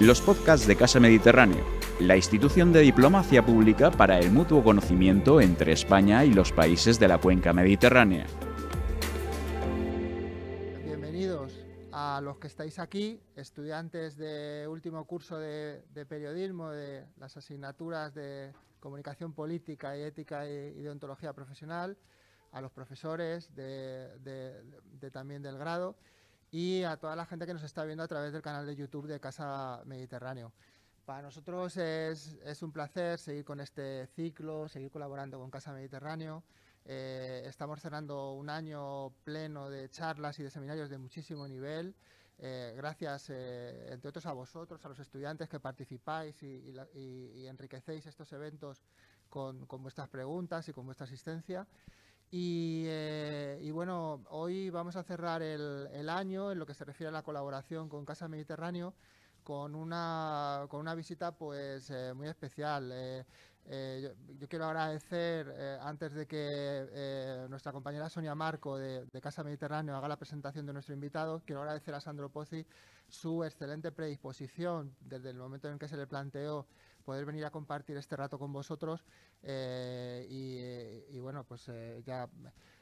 los podcasts de Casa Mediterráneo, la institución de diplomacia pública para el mutuo conocimiento entre España y los países de la cuenca mediterránea. Bienvenidos a los que estáis aquí, estudiantes de último curso de, periodismo, de las asignaturas de comunicación política y ética y, deontología profesional, a los profesores de también del grado y a toda la gente que nos está viendo a través del canal de YouTube de Casa Mediterráneo. Para nosotros es, un placer seguir con este ciclo, seguir colaborando con Casa Mediterráneo. Eh, estamos cerrando un año pleno de charlas y de seminarios de muchísimo nivel. Eh, gracias, eh, entre otros, a vosotros, a los estudiantes que participáis y, y, enriquecéis estos eventos con, vuestras preguntas y con vuestra asistencia. Eh, y, bueno, hoy vamos a cerrar el, año en lo que se refiere a la colaboración con Casa Mediterráneo con una, con una visita pues eh, muy especial. Eh, yo, quiero agradecer, antes de que nuestra compañera Sonia Marco de, de, Casa Mediterráneo haga la presentación de nuestro invitado, quiero agradecer a Sandro Pozzi su excelente predisposición desde el momento en que se le planteó poder venir a compartir este rato con vosotros eh, y, bueno, pues eh, ya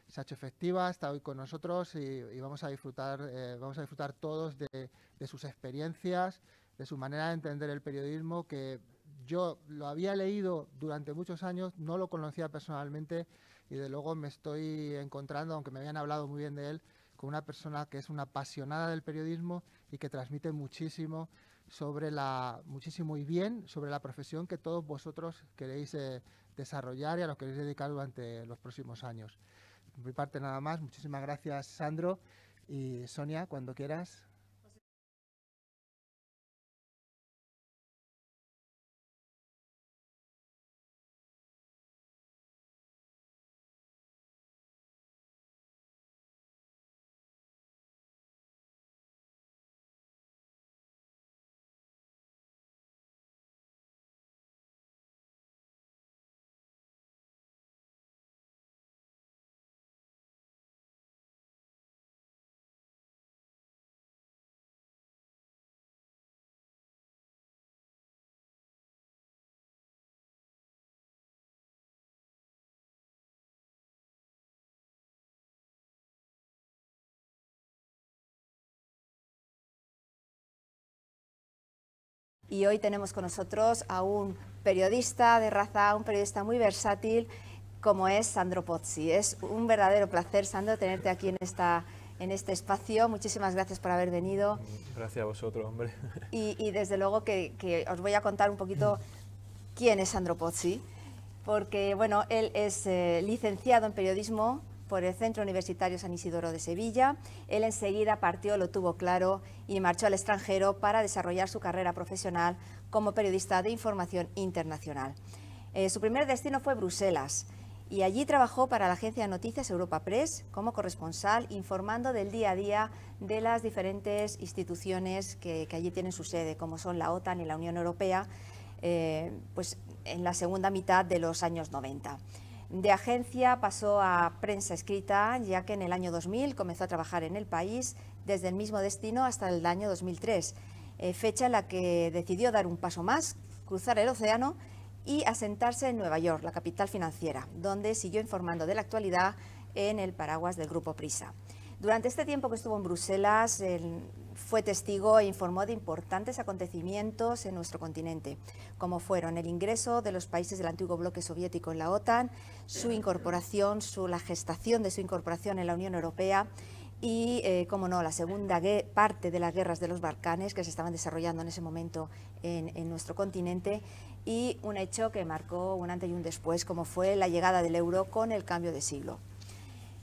se ha hecho efectiva, está hoy con nosotros y, vamos a disfrutar, eh, vamos a disfrutar todos de, sus experiencias, de su manera de entender el periodismo, que yo lo había leído durante muchos años, no lo conocía personalmente y de luego me estoy encontrando, aunque me habían hablado muy bien de él, con una persona que es una apasionada del periodismo y que transmite muchísimo sobre la, muchísimo y bien sobre la profesión que todos vosotros queréis eh, desarrollar y a lo que queréis dedicar durante los próximos años. Por mi parte nada más, muchísimas gracias Sandro y Sonia, cuando quieras. Y hoy tenemos con nosotros a un periodista de raza, un periodista muy versátil como es Sandro Pozzi. Es un verdadero placer, Sandro, tenerte aquí en, esta, en este espacio. Muchísimas gracias por haber venido. Gracias a vosotros, hombre. Y, desde luego que, os voy a contar un poquito quién es Sandro Pozzi, porque bueno, él es eh, licenciado en periodismo por el Centro Universitario San Isidoro de Sevilla. Él enseguida partió, lo tuvo claro, y marchó al extranjero para desarrollar su carrera profesional como periodista de información internacional. Eh, su primer destino fue Bruselas y allí trabajó para la agencia de noticias Europa Press como corresponsal, informando del día a día de las diferentes instituciones que, allí tienen su sede, como son la OTAN y la Unión Europea, eh, pues en la segunda mitad de los años 90. De agencia pasó a prensa escrita, ya que en el año 2000 comenzó a trabajar en el país desde el mismo destino hasta el año 2003, eh, fecha en la que decidió dar un paso más, cruzar el océano y asentarse en Nueva York, la capital financiera, donde siguió informando de la actualidad en el paraguas del Grupo Prisa. Durante este tiempo que estuvo en Bruselas, fue testigo e informó de importantes acontecimientos en nuestro continente, como fueron el ingreso de los países del antiguo bloque soviético en la OTAN, su incorporación, su, la gestación de su incorporación en la Unión Europea y, eh, como no, la segunda parte de las guerras de los Balcanes que se estaban desarrollando en ese momento en, en nuestro continente y un hecho que marcó un antes y un después, como fue la llegada del euro con el cambio de siglo.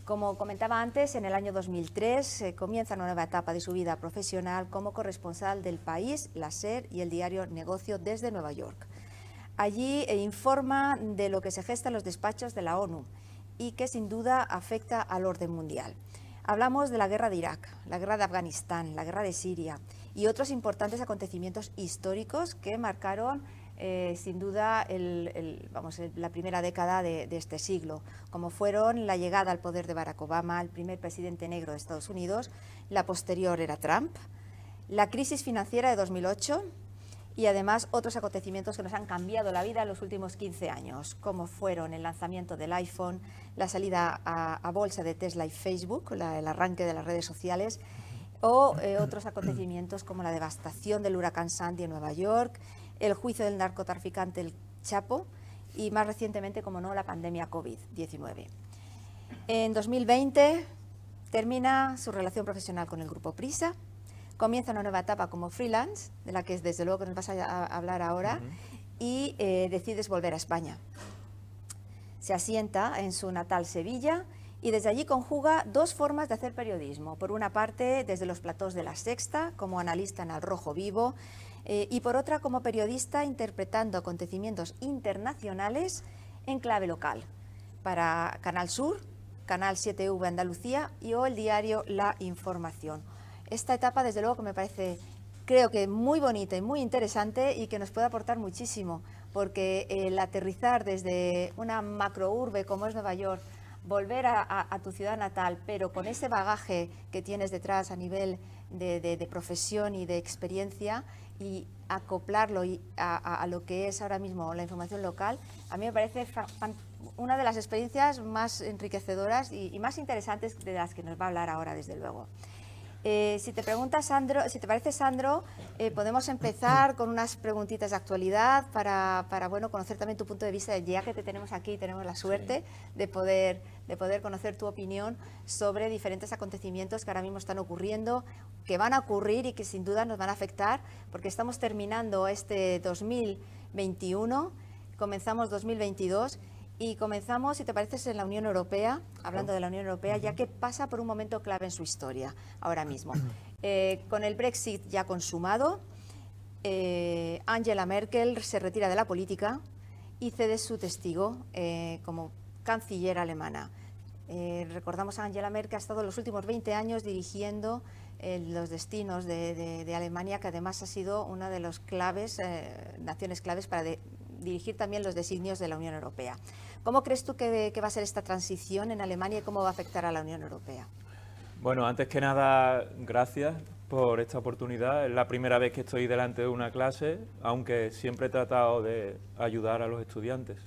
Como comentaba antes, en el año 2003 eh, comienza una nueva etapa de su vida profesional como corresponsal del país, la SER y el diario Negocio desde Nueva York. Allí eh, informa de lo que se gesta en los despachos de la ONU y que sin duda afecta al orden mundial. Hablamos de la guerra de Irak, la guerra de Afganistán, la guerra de Siria y otros importantes acontecimientos históricos que marcaron eh, sin duda vamos, la primera década de, este siglo, como fueron la llegada al poder de Barack Obama, el primer presidente negro de Estados Unidos, la posterior era Trump, la crisis financiera de 2008, y además otros acontecimientos que nos han cambiado la vida en los últimos 15 años, como fueron el lanzamiento del iPhone, la salida a, bolsa de Tesla y Facebook, el arranque de las redes sociales, o eh, otros acontecimientos como la devastación del huracán Sandy en Nueva York, el juicio del narcotraficante El Chapo y más recientemente, como no, la pandemia COVID-19. En 2020 termina su relación profesional con el grupo Prisa, comienza una nueva etapa como freelance, de la que desde luego que nos vas a hablar ahora, y eh, decides volver a España. Se asienta en su natal Sevilla y desde allí conjuga dos formas de hacer periodismo. Por una parte, desde los platós de La Sexta, como analista en Al Rojo Vivo, eh, y por otra, como periodista interpretando acontecimientos internacionales en clave local, para Canal Sur, Canal 7V Andalucía y o el diario La Información. Esta etapa, desde luego, que me parece, creo que muy bonita y muy interesante y que nos puede aportar muchísimo, porque el aterrizar desde una macrourbe como es Nueva York, volver a, tu ciudad natal, pero con ese bagaje que tienes detrás a nivel de, profesión y de experiencia y acoplarlo a, lo que es ahora mismo la información local, a mí me parece una de las experiencias más enriquecedoras y más interesantes de las que nos va a hablar ahora, desde luego. Eh, si te preguntas, Sandro, si te parece, Sandro, eh, podemos empezar con unas preguntitas de actualidad para, bueno, conocer también tu punto de vista, ya que te tenemos aquí y tenemos la suerte de, poder, de poder conocer tu opinión sobre diferentes acontecimientos que ahora mismo están ocurriendo, que van a ocurrir y que sin duda nos van a afectar, porque estamos terminando este 2021, comenzamos 2022 y comenzamos, si te pareces, en la Unión Europea, hablando de la Unión Europea, ya que pasa por un momento clave en su historia ahora mismo. Eh, con el Brexit ya consumado, eh, Angela Merkel se retira de la política y cede su testigo eh, como canciller alemana. recordamos a Angela Merkel ha estado los últimos 20 años dirigiendo los destinos de, Alemania, que además ha sido una de las claves, naciones claves para dirigir también los designios de la Unión Europea. ¿Cómo crees tú que, va a ser esta transición en Alemania y cómo va a afectar a la Unión Europea? Bueno, antes que nada, gracias por esta oportunidad. Es la primera vez que estoy delante de una clase, aunque siempre he tratado de ayudar a los estudiantes.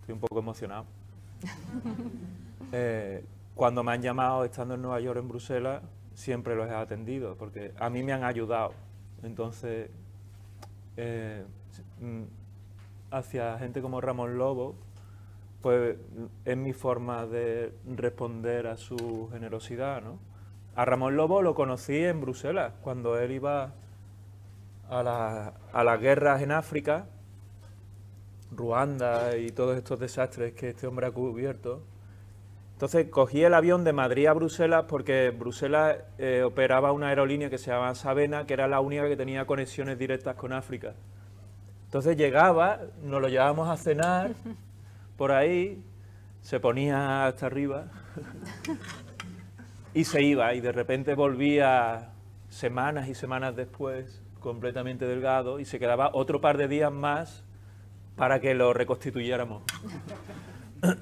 Estoy un poco emocionado. Eh, cuando me han llamado estando en Nueva York, en Bruselas, siempre los he atendido, porque a mí me han ayudado. Entonces, eh, mm, hacia gente como Ramón Lobo, pues es mi forma de responder a su generosidad, ¿no? A Ramón Lobo lo conocí en Bruselas, cuando él iba a, a las guerras en África, Ruanda y todos estos desastres que este hombre ha cubierto. Entonces cogí el avión de Madrid a Bruselas porque Bruselas eh, operaba una aerolínea que se llamaba Sabena, que era la única que tenía conexiones directas con África. Entonces llegaba, nos lo llevábamos a cenar por ahí, se ponía hasta arriba y se iba y de repente volvía semanas y semanas después completamente delgado y se quedaba otro par de días más para que lo reconstituyéramos.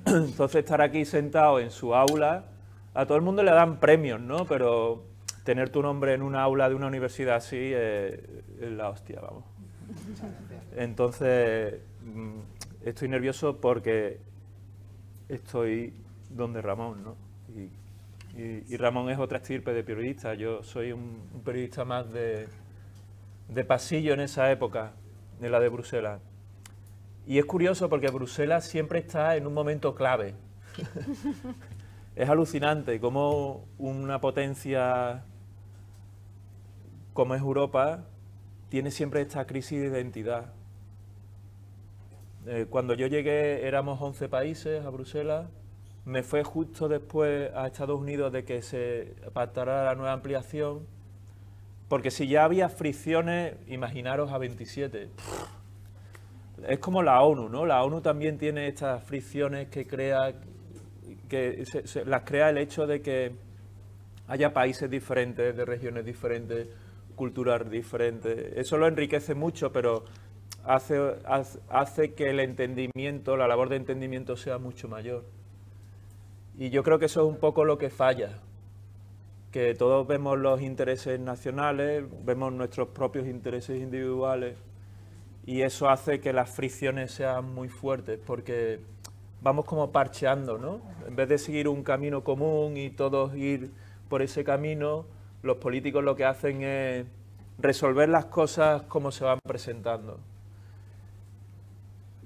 Entonces estar aquí sentado en su aula, a todo el mundo le dan premios, ¿no? Pero tener tu nombre en una aula de una universidad así es, la hostia, vamos. Entonces mm, estoy nervioso porque estoy donde Ramón, ¿no? Y, Ramón es otra estirpe de periodista. Yo soy un, periodista más de, pasillo en esa época, de la de Bruselas. Y es curioso porque Bruselas siempre está en un momento clave. es alucinante cómo una potencia como es Europa tiene siempre esta crisis de identidad. Eh, cuando yo llegué éramos 11 países a Bruselas, me fue justo después a Estados Unidos de que se pactara la nueva ampliación, porque si ya había fricciones, imaginaros a 27. Es como la ONU, ¿no? La ONU también tiene estas fricciones que crea, que las crea el hecho de que haya países diferentes, de regiones diferentes, culturas diferentes. Eso lo enriquece mucho, pero hace, hace que el entendimiento, la labor de entendimiento sea mucho mayor. Y yo creo que eso es un poco lo que falla, que todos vemos los intereses nacionales, vemos nuestros propios intereses individuales y eso hace que las fricciones sean muy fuertes porque vamos como parcheando, ¿no? En vez de seguir un camino común y todos ir por ese camino, los políticos lo que hacen es resolver las cosas como se van presentando.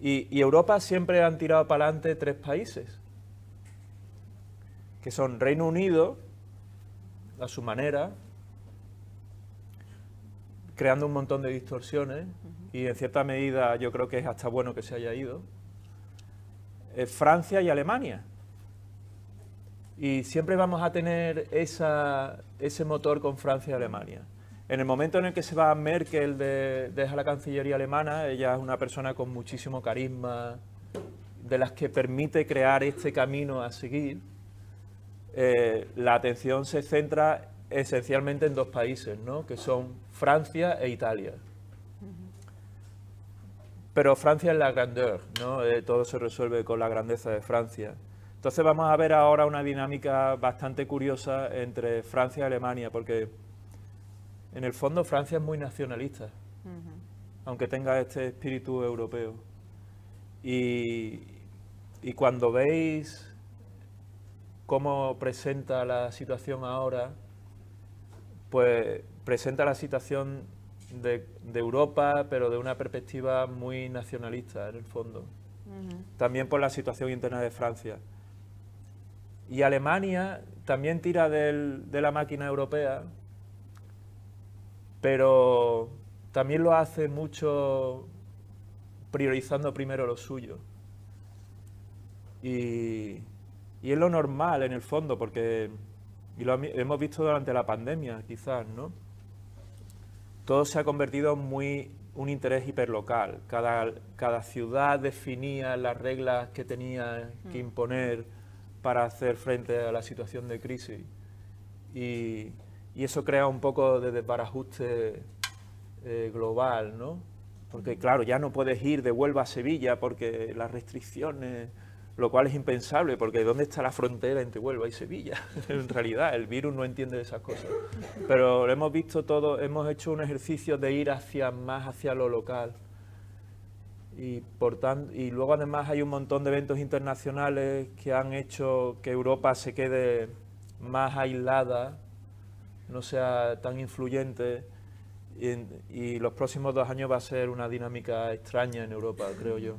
Y, y Europa siempre han tirado para adelante tres países, que son Reino Unido, a su manera, creando un montón de distorsiones y en cierta medida yo creo que es hasta bueno que se haya ido, Francia y Alemania. Y siempre vamos a tener esa, ese motor con Francia y Alemania. En el momento en el que se va Merkel de, deja la Cancillería alemana, ella es una persona con muchísimo carisma, de las que permite crear este camino a seguir, eh, la atención se centra esencialmente en dos países, ¿no? que son Francia e Italia. Pero Francia es la grandeur, ¿no? Eh, todo se resuelve con la grandeza de Francia. Entonces vamos a ver ahora una dinámica bastante curiosa entre Francia y Alemania, porque en el fondo Francia es muy nacionalista, aunque tenga este espíritu europeo. Y, y cuando veis cómo presenta la situación ahora, pues presenta la situación de, Europa, pero de una perspectiva muy nacionalista en el fondo. También por la situación interna de Francia. Y Alemania también tira de la máquina europea, pero también lo hace mucho priorizando primero lo suyo. Y, y es lo normal en el fondo, porque y lo hemos visto durante la pandemia, quizás, ¿no? Todo se ha convertido en muy un interés hiperlocal. Cada, cada ciudad definía las reglas que tenía que mm. imponer para hacer frente a la situación de crisis. Y, y eso crea un poco de desbarajuste eh, global, ¿no? Porque, mm. claro, ya no puedes ir de Huelva a Sevilla porque las restricciones lo cual es impensable, porque ¿dónde está la frontera entre Huelva y Sevilla? en realidad, el virus no entiende esas cosas. Pero lo hemos visto todo, hemos hecho un ejercicio de ir hacia más hacia lo local. Y, por y luego además hay un montón de eventos internacionales que han hecho que Europa se quede más aislada, no sea tan influyente. Y, los próximos dos años va a ser una dinámica extraña en Europa, creo yo.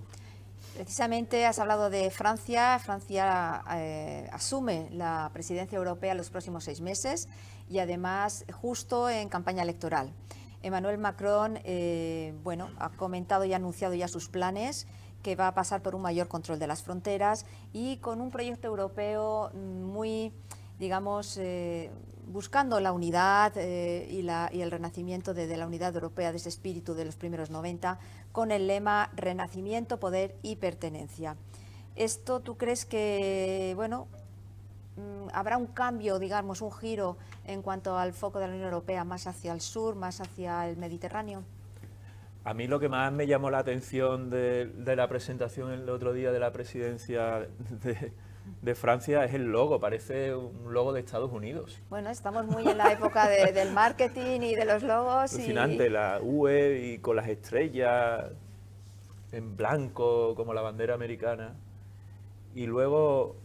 Precisamente has hablado de Francia. Francia eh, asume la presidencia europea los próximos seis meses y además justo en campaña electoral. Emmanuel Macron eh, bueno, ha comentado y ha anunciado ya sus planes que va a pasar por un mayor control de las fronteras y con un proyecto europeo muy, digamos, eh, buscando la unidad y, el renacimiento de, de, la unidad europea, de ese espíritu de los primeros 90, con el lema Renacimiento, Poder y Pertenencia. ¿Esto tú crees que, bueno, mm, habrá un cambio, digamos, un giro en cuanto al foco de la Unión Europea más hacia el sur, más hacia el Mediterráneo? A mí lo que más me llamó la atención de, de la presentación el otro día de la presidencia de, de Francia es el logo, parece un logo de Estados Unidos. Bueno, estamos muy en la época del marketing y de los logos. Alucinante, la UE y con las estrellas en blanco como la bandera americana. Y luego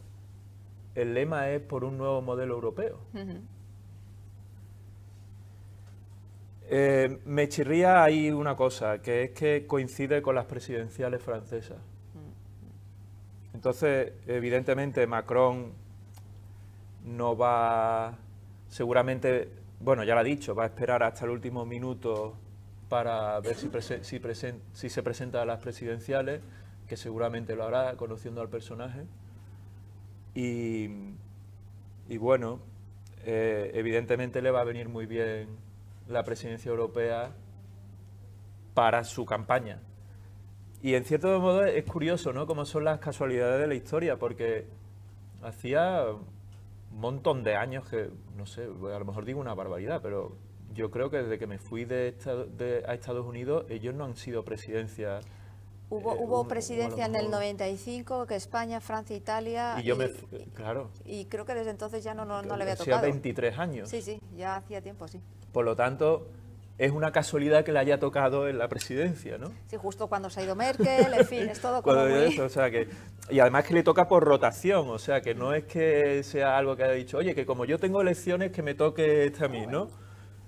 el lema es por un nuevo modelo europeo. Eh, me chirría ahí una cosa, que es que coincide con las presidenciales francesas. Entonces, evidentemente, Macron no va, seguramente, bueno, ya lo ha dicho, va a esperar hasta el último minuto para ver si, se presenta a las presidenciales, que seguramente lo hará, conociendo al personaje. Y, bueno, eh, evidentemente le va a venir muy bien la presidencia europea para su campaña. Y en cierto modo es curioso, ¿no? Cómo son las casualidades de la historia, porque hacía un montón de años que, no sé, a lo mejor digo una barbaridad, pero yo creo que desde que me fui de, a Estados Unidos, ellos no han sido presidencia. Hubo, eh, hubo presidencia en el 95, que España, Francia, Italia. Y yo me. Claro. Y creo que desde entonces ya no, no, le había tocado. Hacía 23 años. Sí, sí, ya hacía tiempo, sí. Por lo tanto, es una casualidad que le haya tocado en la presidencia, ¿no? Sí, justo cuando se ha ido Merkel, en fin, es todo como muy... o sea que, y además que le toca por rotación, o sea que no es que sea algo que haya dicho, oye, que como yo tengo elecciones que me toque este a mí, ¿no?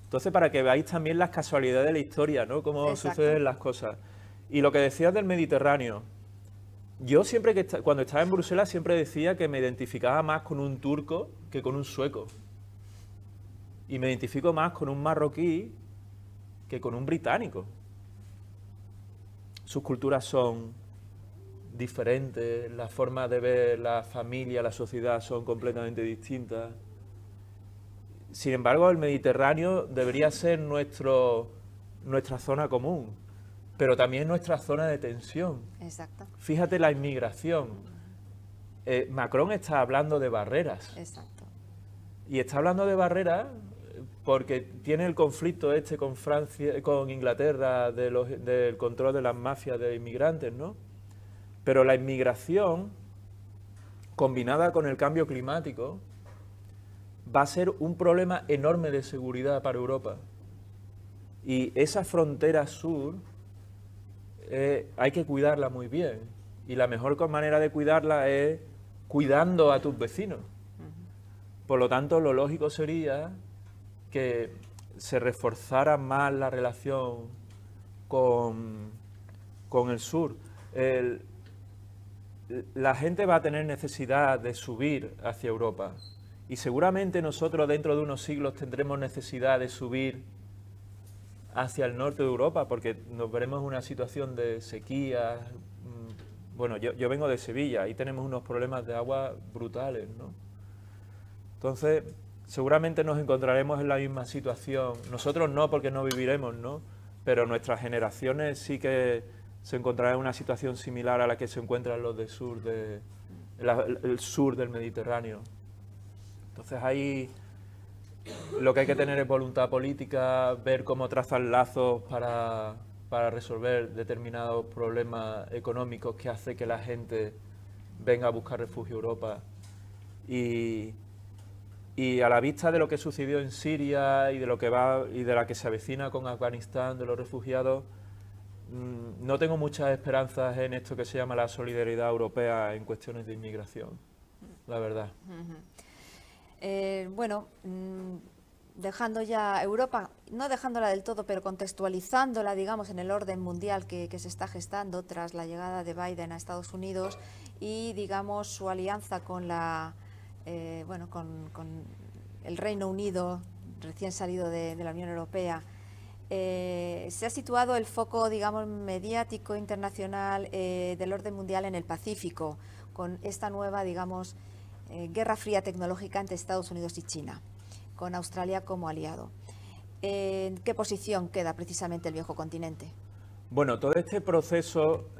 Entonces, para que veáis también las casualidades de la historia, ¿no? Cómo suceden las cosas. Y lo que decías del Mediterráneo, yo siempre que cuando estaba en Bruselas siempre decía que me identificaba más con un turco que con un sueco. Y me identifico más con un marroquí que con un británico. Sus culturas son diferentes, la forma de ver la familia, la sociedad son completamente distintas. Sin embargo, el Mediterráneo debería ser nuestro, nuestra zona común, pero también nuestra zona de tensión. Exacto. Fíjate la inmigración. Eh, Macron está hablando de barreras. Exacto. Y está hablando de barreras porque tiene el conflicto este con Francia, con Inglaterra del control de las mafias de inmigrantes, ¿no? Pero la inmigración, combinada con el cambio climático, va a ser un problema enorme de seguridad para Europa. Y esa frontera sur eh, hay que cuidarla muy bien. Y la mejor manera de cuidarla es cuidando a tus vecinos. Por lo tanto, lo lógico sería que se reforzara más la relación con, con el sur. la gente va a tener necesidad de subir hacia Europa y seguramente nosotros dentro de unos siglos tendremos necesidad de subir hacia el norte de Europa porque nos veremos en una situación de sequía. Mm, bueno, yo, yo vengo de Sevilla y tenemos unos problemas de agua brutales, ¿no? Entonces, seguramente nos encontraremos en la misma situación. Nosotros no, porque no viviremos, ¿no? Pero nuestras generaciones sí que se encontrarán en una situación similar a la que se encuentran los del sur, de, el sur del Mediterráneo. Entonces ahí lo que hay que tener es voluntad política, ver cómo trazar lazos para, resolver determinados problemas económicos que hace que la gente venga a buscar refugio a Europa. Y, y a la vista de lo que sucedió en Siria y de lo que va y de la que se avecina con Afganistán, de los refugiados, mm, no tengo muchas esperanzas en esto que se llama la solidaridad europea en cuestiones de inmigración, la verdad. Eh, bueno, mm, dejando ya Europa, no dejándola del todo, pero contextualizándola, digamos, en el orden mundial que, se está gestando tras la llegada de Biden a Estados Unidos y, digamos, su alianza con la eh, bueno, con, el Reino Unido recién salido de, la Unión Europea, eh, se ha situado el foco, digamos, mediático internacional eh, del orden mundial en el Pacífico, con esta nueva, digamos, guerra fría tecnológica entre Estados Unidos y China, con Australia como aliado. ¿En qué posición queda precisamente el viejo continente? Bueno, todo este proceso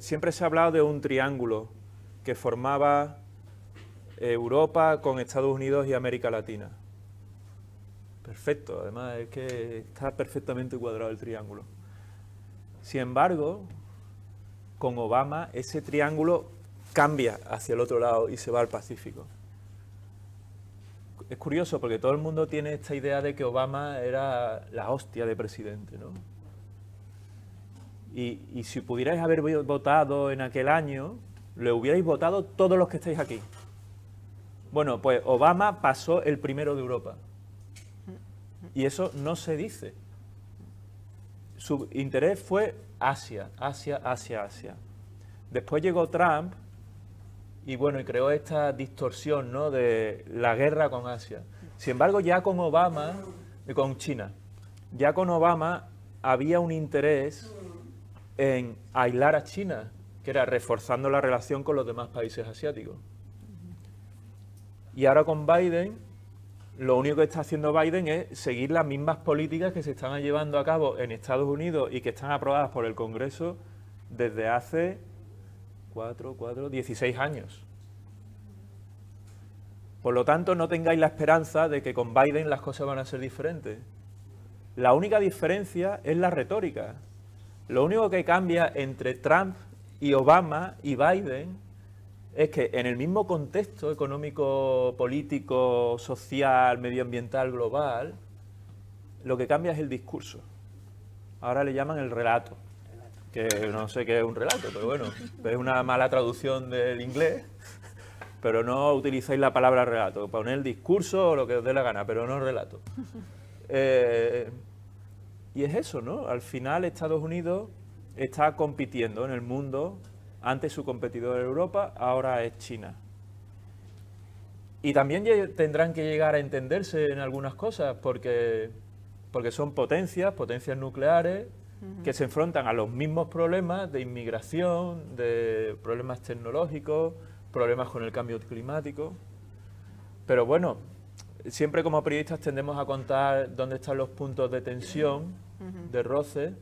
siempre se ha hablado de un triángulo que formaba Europa con Estados Unidos y América Latina. Perfecto, además es que está perfectamente cuadrado el triángulo. Sin embargo, con Obama ese triángulo cambia hacia el otro lado y se va al Pacífico. Es curioso porque todo el mundo tiene esta idea de que Obama era la hostia de presidente, ¿no? Y, y si pudierais haber votado en aquel año, le hubierais votado todos los que estáis aquí. Bueno, pues Obama pasó el primero de Europa. Y eso no se dice. Su interés fue Asia, Asia, Asia, Asia. Después llegó Trump y bueno, y creó esta distorsión ¿no? de la guerra con Asia. Sin embargo, ya con Obama, con China, ya con Obama había un interés en aislar a China, que era reforzando la relación con los demás países asiáticos. Y ahora con Biden, lo único que está haciendo Biden es seguir las mismas políticas que se están llevando a cabo en Estados Unidos y que están aprobadas por el Congreso desde hace 4, 4, 16 años. Por lo tanto, no tengáis la esperanza de que con Biden las cosas van a ser diferentes. La única diferencia es la retórica. Lo único que cambia entre Trump y Obama y Biden es que en el mismo contexto económico, político, social, medioambiental, global, lo que cambia es el discurso. Ahora le llaman el relato, que no sé qué es un relato, pero bueno, es una mala traducción del inglés, pero no utilizáis la palabra relato, poner el discurso o lo que os dé la gana, pero no relato. Eh, y es eso, ¿no? Al final Estados Unidos está compitiendo en el mundo, antes su competidor en Europa, ahora es China. Y también tendrán que llegar a entenderse en algunas cosas, porque, porque son potencias, potencias nucleares, que se enfrentan a los mismos problemas de inmigración, de problemas tecnológicos, problemas con el cambio climático. Pero bueno, siempre como periodistas tendemos a contar dónde están los puntos de tensión, de roce,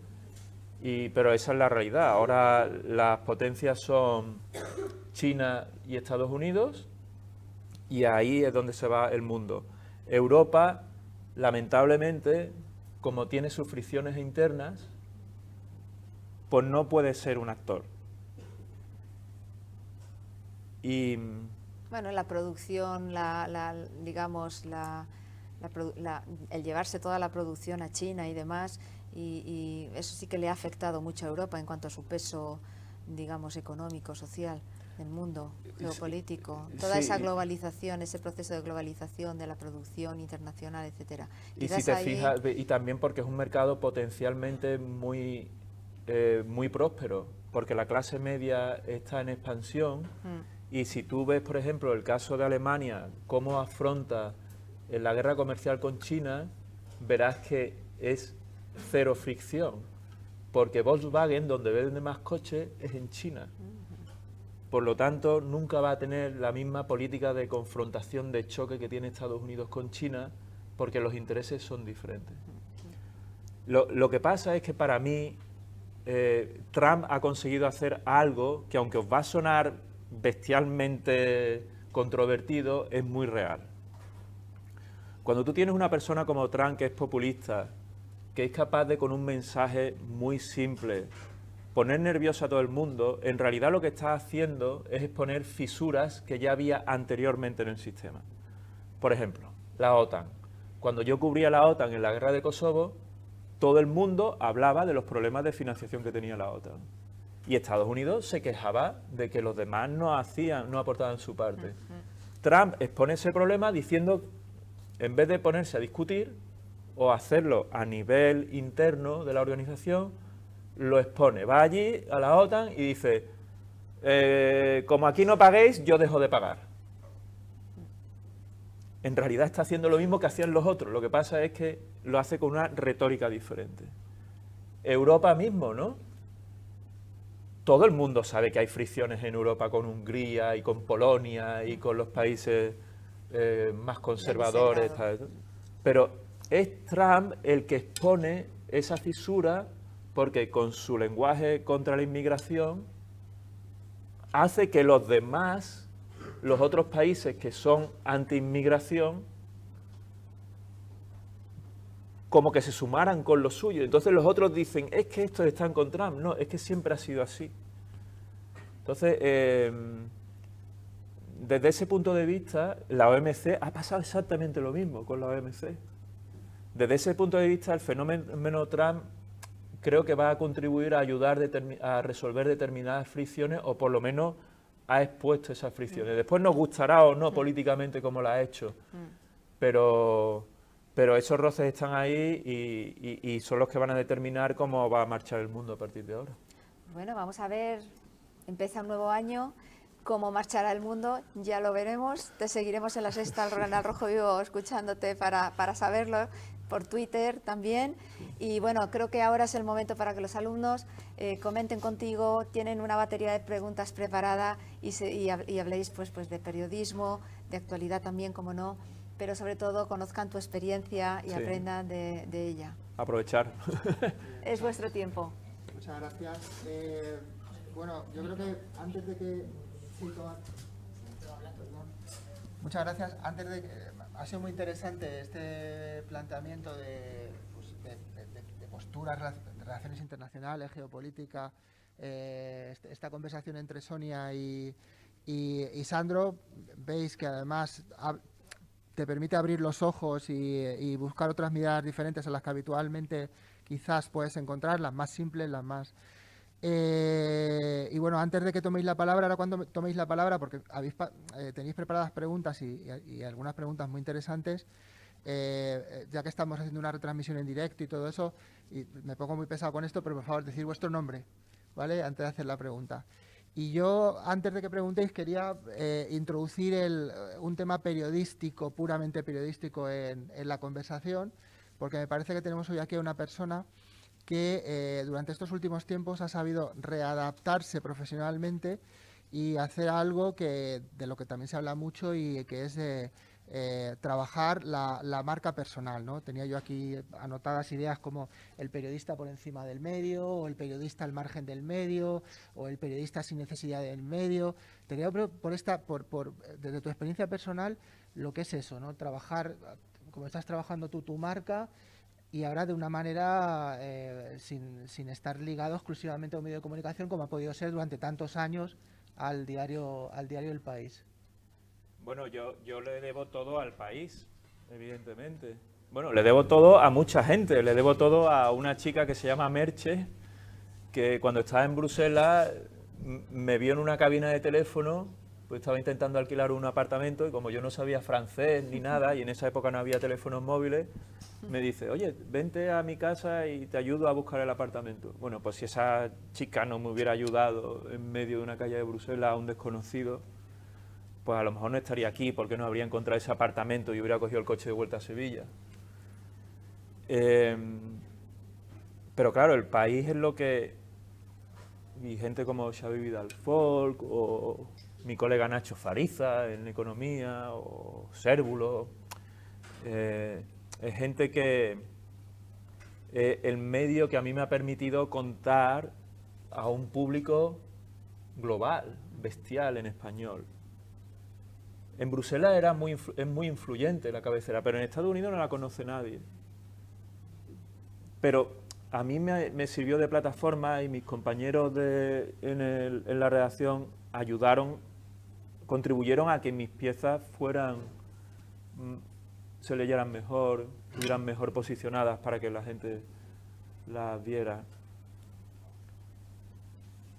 y, pero esa es la realidad. Ahora las potencias son China y Estados Unidos, y ahí es donde se va el mundo. Europa, lamentablemente, como tiene sus fricciones internas, pues no puede ser un actor. Y, bueno, la producción, la, digamos, la, el llevarse toda la producción a China y demás, y, eso sí que le ha afectado mucho a Europa en cuanto a su peso, digamos, económico, social del mundo geopolítico, toda esa globalización, ese proceso de globalización de la producción internacional, etcétera. Y si te fijas, y también porque es un mercado potencialmente muy eh, muy próspero, porque la clase media está en expansión mm. y si tú ves, por ejemplo, el caso de Alemania, cómo afronta en la guerra comercial con China, verás que es cero fricción, porque Volkswagen, donde vende más coches, es en China. Por lo tanto, nunca va a tener la misma política de confrontación, de choque que tiene Estados Unidos con China, porque los intereses son diferentes. Lo, lo que pasa es que para mí eh, Trump ha conseguido hacer algo que aunque os va a sonar bestialmente controvertido, es muy real. Cuando tú tienes una persona como Trump que es populista, que es capaz de con un mensaje muy simple poner nervioso a todo el mundo, en realidad lo que está haciendo es exponer fisuras que ya había anteriormente en el sistema. Por ejemplo, la OTAN. Cuando yo cubría la OTAN en la guerra de Kosovo, todo el mundo hablaba de los problemas de financiación que tenía la OTAN. Y Estados Unidos se quejaba de que los demás no hacían, no aportaban su parte. Trump expone ese problema diciendo, en vez de ponerse a discutir o hacerlo a nivel interno de la organización, lo expone. Va allí a la OTAN y dice, eh, como aquí no paguéis, yo dejo de pagar. En realidad está haciendo lo mismo que hacían los otros. Lo que pasa es que lo hace con una retórica diferente. Europa mismo, ¿no? Todo el mundo sabe que hay fricciones en Europa con Hungría y con Polonia y con los países eh, más conservadores. Pero es Trump el que expone esa fisura porque con su lenguaje contra la inmigración hace que los demás, los otros países que son anti-inmigración, como que se sumaran con lo suyo. Entonces los otros dicen, es que esto está en contra. No, es que siempre ha sido así. Entonces, em, desde ese punto de vista, la OMC ha pasado exactamente lo mismo con la OMC. Desde ese punto de vista, el fenómeno Trump creo que va a contribuir a ayudar a resolver determinadas fricciones o por lo menos ha expuesto esas fricciones. Mm. Después nos gustará o no mm. políticamente como la ha hecho, mm. pero pero esos roces están ahí y, son los que van a determinar cómo va a marchar el mundo a partir de ahora. Bueno, vamos a ver, empieza un nuevo año, cómo marchará el mundo, ya lo veremos, te seguiremos en la sexta al Renal Rojo Vivo escuchándote para, para saberlo, por Twitter también. Y bueno, creo que ahora es el momento para que los alumnos eh, comenten contigo, tienen una batería de preguntas preparada y, y, habléis pues, pues de periodismo, de actualidad también, como no pero sobre todo conozcan tu experiencia y aprendan de, ella. Aprovechar. es vuestro tiempo. Muchas gracias. Eh, bueno, yo creo que antes de que... Muchas gracias. Antes de que... Ha sido muy interesante este planteamiento de, pues, posturas, relaciones internacionales, geopolítica, eh, este, esta conversación entre Sonia y, y Sandro. Veis que además te permite abrir los ojos y, buscar otras miradas diferentes a las que habitualmente quizás puedes encontrar, las más simples, las más... Eh, y bueno, antes de que toméis la palabra, ahora cuando toméis la palabra, porque habéis, eh, tenéis preparadas preguntas y, algunas preguntas muy interesantes, eh, ya que estamos haciendo una retransmisión en directo y todo eso, y me pongo muy pesado con esto, pero por favor, decir vuestro nombre, ¿vale? Antes de hacer la pregunta. Y yo, antes de que preguntéis, quería eh, introducir un tema periodístico, puramente periodístico, en, la conversación, porque me parece que tenemos hoy aquí a una persona que eh, durante estos últimos tiempos ha sabido readaptarse profesionalmente y hacer algo que de lo que también se habla mucho y que es de eh, trabajar la, marca personal. ¿no? Tenía yo aquí anotadas ideas como el periodista por encima del medio, o el periodista al margen del medio, o el periodista sin necesidad del medio. Tenía por esta, por, por, desde tu experiencia personal, lo que es eso, ¿no? trabajar, como estás trabajando tú tu marca, y ahora de una manera eh, sin, sin, estar ligado exclusivamente a un medio de comunicación como ha podido ser durante tantos años al diario, al diario El País. Bueno, yo, yo le debo todo al país, evidentemente. Bueno, le debo todo a mucha gente. Le debo todo a una chica que se llama Merche, que cuando estaba en Bruselas me vio en una cabina de teléfono, pues estaba intentando alquilar un apartamento y como yo no sabía francés ni nada y en esa época no había teléfonos móviles, me dice, oye, vente a mi casa y te ayudo a buscar el apartamento. Bueno, pues si esa chica no me hubiera ayudado en medio de una calle de Bruselas a un desconocido, pues a lo mejor no estaría aquí porque no habría encontrado ese apartamento y hubiera cogido el coche de vuelta a Sevilla. Em, pero claro, el país es lo que... Y gente como Xavi Vidal Folk o mi colega Nacho Fariza en Economía o Cérvulo, eh, es gente que... el medio que a mí me ha permitido contar a un público global, bestial en español. En Bruselas era muy, es muy influyente la cabecera, pero en Estados Unidos no la conoce nadie. Pero a mí me, sirvió de plataforma y mis compañeros de, en, la redacción ayudaron, contribuyeron a que mis piezas fueran, mm, se leyeran mejor, estuvieran mejor posicionadas para que la gente las viera.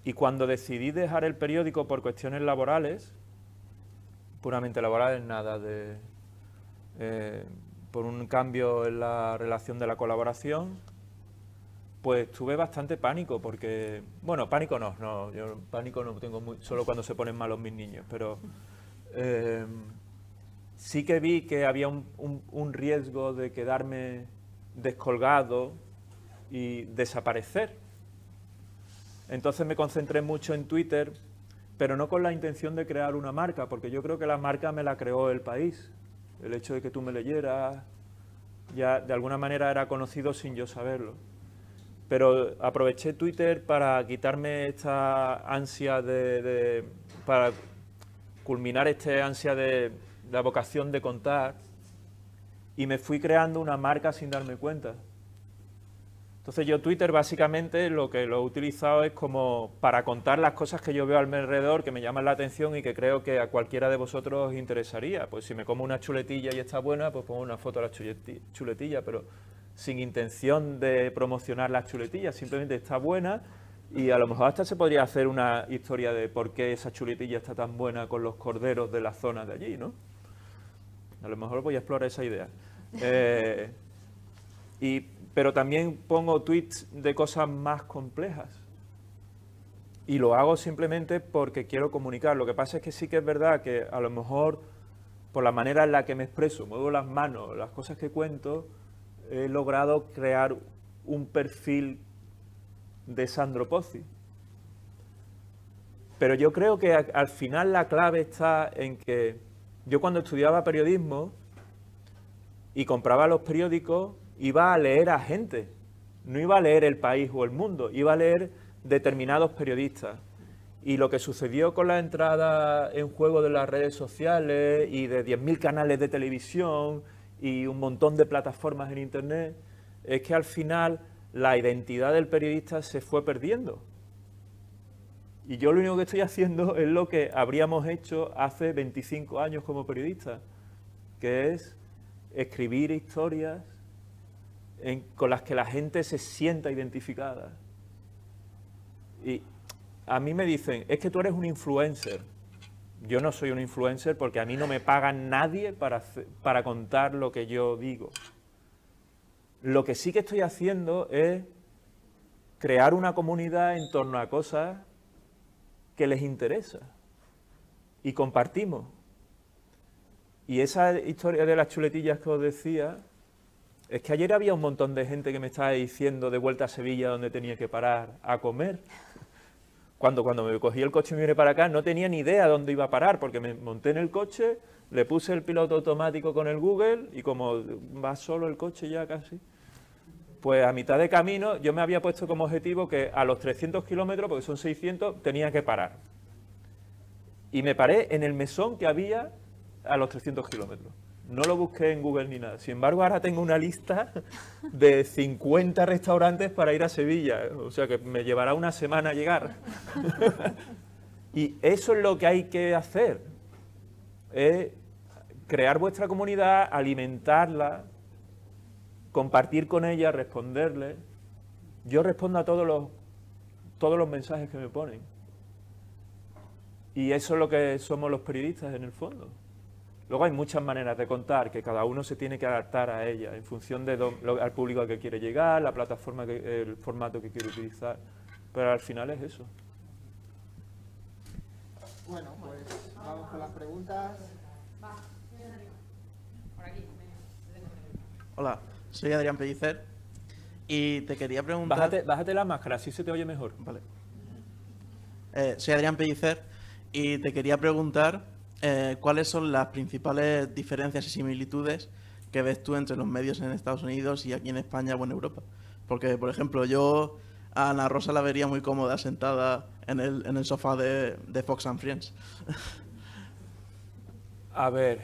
Y cuando decidí dejar el periódico por cuestiones laborales, puramente laborales, nada de... Eh, por un cambio en la relación de la colaboración, pues tuve bastante pánico, porque, bueno, pánico no, no, yo pánico no tengo muy, solo cuando se ponen malos mis niños, pero eh, sí que vi que había un riesgo de quedarme descolgado y desaparecer. Entonces me concentré mucho en Twitter pero no con la intención de crear una marca, porque yo creo que la marca me la creó el país. El hecho de que tú me leyeras, ya de alguna manera era conocido sin yo saberlo. Pero aproveché Twitter para quitarme esta ansia de, para culminar esta ansia de la vocación de contar y me fui creando una marca sin darme cuenta. Entonces yo Twitter básicamente lo que lo he utilizado es como para contar las cosas que yo veo al alrededor, que me llaman la atención y que creo que a cualquiera de vosotros os interesaría. Pues si me como una chuletilla y está buena, pues pongo una foto de la chuletilla, pero sin intención de promocionar las chuletillas, simplemente está buena y a lo mejor hasta se podría hacer una historia de por qué esa chuletilla está tan buena con los corderos de la zona de allí, ¿no? A lo mejor voy a explorar esa idea. Eh, y pero también pongo tweets de cosas más complejas. Y lo hago simplemente porque quiero comunicar. Lo que pasa es que sí que es verdad que a lo mejor por la manera en la que me expreso, muevo las manos, las cosas que cuento, he logrado crear un perfil de Sandro Pozzi. Pero yo creo que al final la clave está en que yo cuando estudiaba periodismo y compraba los periódicos, iba a leer a gente, no iba a leer el país o el mundo, iba a leer determinados periodistas. Y lo que sucedió con la entrada en juego de las redes sociales y de 10.000 canales de televisión y un montón de plataformas en Internet, es que al final la identidad del periodista se fue perdiendo. Y yo lo único que estoy haciendo es lo que habríamos hecho hace 25 años como periodistas, que es escribir historias con las que la gente se sienta identificada. Y a mí me dicen, es que tú eres un influencer. Yo no soy un influencer porque a mí no me paga nadie para, para contar lo que yo digo. Lo que sí que estoy haciendo es crear una comunidad en torno a cosas que les interesa y compartimos. Y esa historia de las chuletillas que os decía, es que ayer había un montón de gente que me estaba diciendo de vuelta a Sevilla donde tenía que parar a comer. Cuando, cuando me cogí el coche y me vine para acá no tenía ni idea dónde iba a parar porque me monté en el coche, le puse el piloto automático con el Google y como va solo el coche ya casi, pues a mitad de camino yo me había puesto como objetivo que a los 300 kilómetros, porque son 600, tenía que parar. Y me paré en el mesón que había a los 300 kilómetros. No lo busqué en Google ni nada. Sin embargo, ahora tengo una lista de 50 restaurantes para ir a Sevilla. O sea que me llevará una semana llegar. y eso es lo que hay que hacer. Es crear vuestra comunidad, alimentarla, compartir con ella, responderle. Yo respondo a todos los, todos los mensajes que me ponen. Y eso es lo que somos los periodistas en el fondo. Luego hay muchas maneras de contar, que cada uno se tiene que adaptar a ella en función del al público al que quiere llegar, la plataforma, que, el formato que quiere utilizar. Pero al final es eso. Bueno, pues vamos con las preguntas. Hola, soy Adrián Pellicer y te quería preguntar... Bájate, bájate la máscara, así se te oye mejor. Vale. Eh, soy Adrián Pellicer y te quería preguntar eh, ¿cuáles son las principales diferencias y similitudes que ves tú entre los medios en Estados Unidos y aquí en España o en Europa? Porque, por ejemplo, yo a Ana Rosa la vería muy cómoda sentada en el, en el sofá de, Fox and Friends. A ver,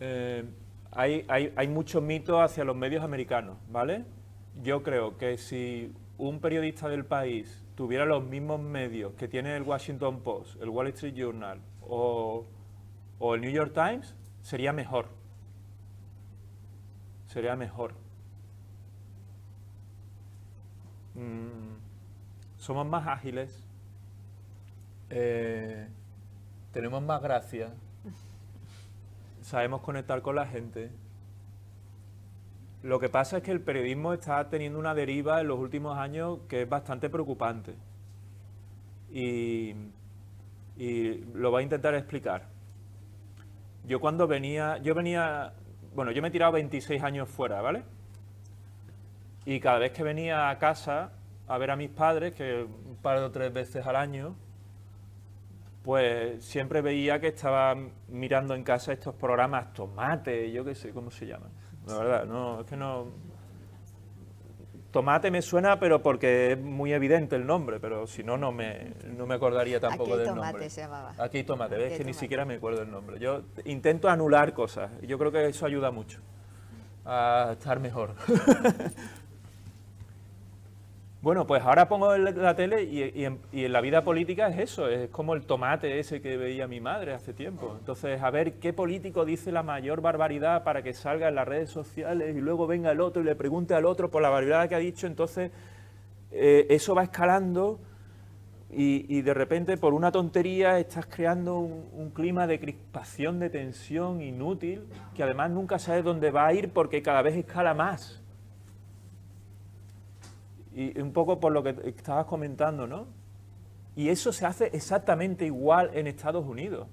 eh, hay, hay, hay muchos mitos hacia los medios americanos, ¿vale? Yo creo que si un periodista del país tuviera los mismos medios que tiene el Washington Post, el Wall Street Journal o, el New York Times, sería mejor. Sería mejor. Mm, somos más ágiles, eh, tenemos más gracia, sabemos conectar con la gente. Lo que pasa es que el periodismo está teniendo una deriva en los últimos años que es bastante preocupante. Y y lo voy a intentar explicar. Yo cuando venía, yo venía, bueno, yo me he tirado 26 años fuera, ¿vale? Y cada vez que venía a casa a ver a mis padres, que un par o tres veces al año, pues siempre veía que estaban mirando en casa estos programas Tomate, yo qué sé cómo se llaman. La verdad, no, es que no, Tomate me suena, pero porque es muy evidente el nombre, pero si no, no me, no me acordaría tampoco del nombre. Aquí tomate se llamaba. Aquí tomate, ves que ni siquiera me acuerdo el nombre. Yo intento anular cosas y yo creo que eso ayuda mucho a estar mejor. Bueno, pues ahora pongo la tele y, en, la vida política es eso, es como el tomate ese que veía mi madre hace tiempo. Entonces, a ver qué político dice la mayor barbaridad para que salga en las redes sociales y luego venga el otro y le pregunte al otro por la barbaridad que ha dicho. Entonces, eh, eso va escalando y, de repente por una tontería estás creando un, un, clima de crispación, de tensión inútil, que además nunca sabes dónde va a ir porque cada vez escala más. Y un poco por lo que estabas comentando, ¿no? Y eso se hace exactamente igual en Estados Unidos.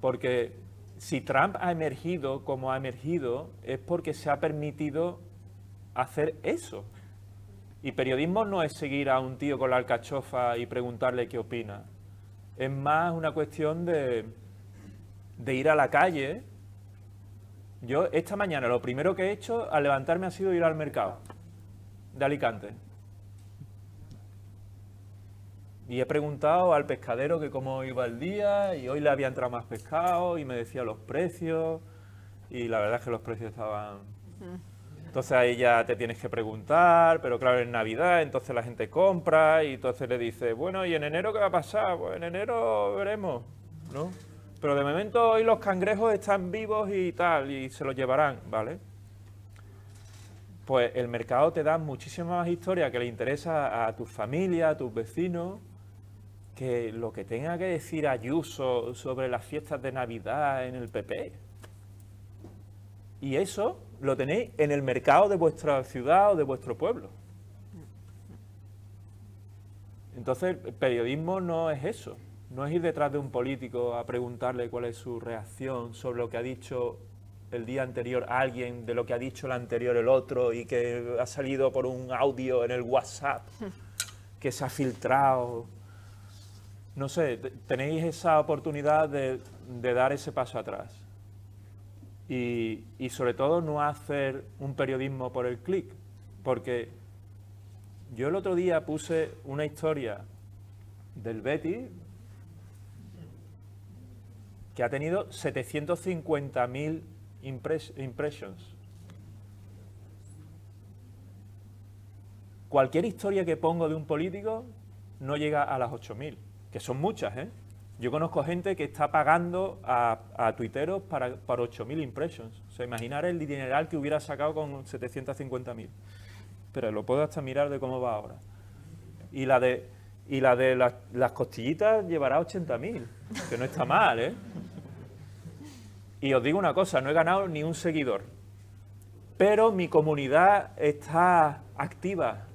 Porque si Trump ha emergido como ha emergido, es porque se ha permitido hacer eso. Y periodismo no es seguir a un tío con la alcachofa y preguntarle qué opina. Es más una cuestión de, de ir a la calle. Yo esta mañana lo primero que he hecho al levantarme ha sido ir al mercado de Alicante. Y he preguntado al pescadero que cómo iba el día y hoy le había entrado más pescado y me decía los precios y la verdad es que los precios estaban... Entonces ahí ya te tienes que preguntar, pero claro, en Navidad entonces la gente compra y entonces le dice, bueno, ¿y en enero qué va a pasar? Pues en enero veremos, ¿no? pero de momento hoy los cangrejos están vivos y tal, y se los llevarán, ¿vale? Pues el mercado te da muchísimas más historias que le interesa a tu familia, a tus vecinos, que lo que tenga que decir Ayuso sobre las fiestas de Navidad en el PP. Y eso lo tenéis en el mercado de vuestra ciudad o de vuestro pueblo. Entonces, el periodismo no es eso. No es ir detrás de un político a preguntarle cuál es su reacción sobre lo que ha dicho el día anterior alguien, de lo que ha dicho el anterior el otro y que ha salido por un audio en el WhatsApp que se ha filtrado. No sé, tenéis esa oportunidad de, de dar ese paso atrás. Y, y, sobre todo no hacer un periodismo por el clic, porque yo el otro día puse una historia del Betty que ha tenido 750.000 impressions. Cualquier historia que pongo de un político no llega a las 8.000, que son muchas, ¿eh? Yo conozco gente que está pagando a, a tuiteros para, para 8.000 impressions. O sea, imaginar el dineral que hubiera sacado con 750.000. Pero lo puedo hasta mirar de cómo va ahora. Y la de, y la de las, las costillitas llevará 80.000, que no está mal, ¿eh? Y os digo una cosa, no he ganado ni un seguidor, pero mi comunidad está activa.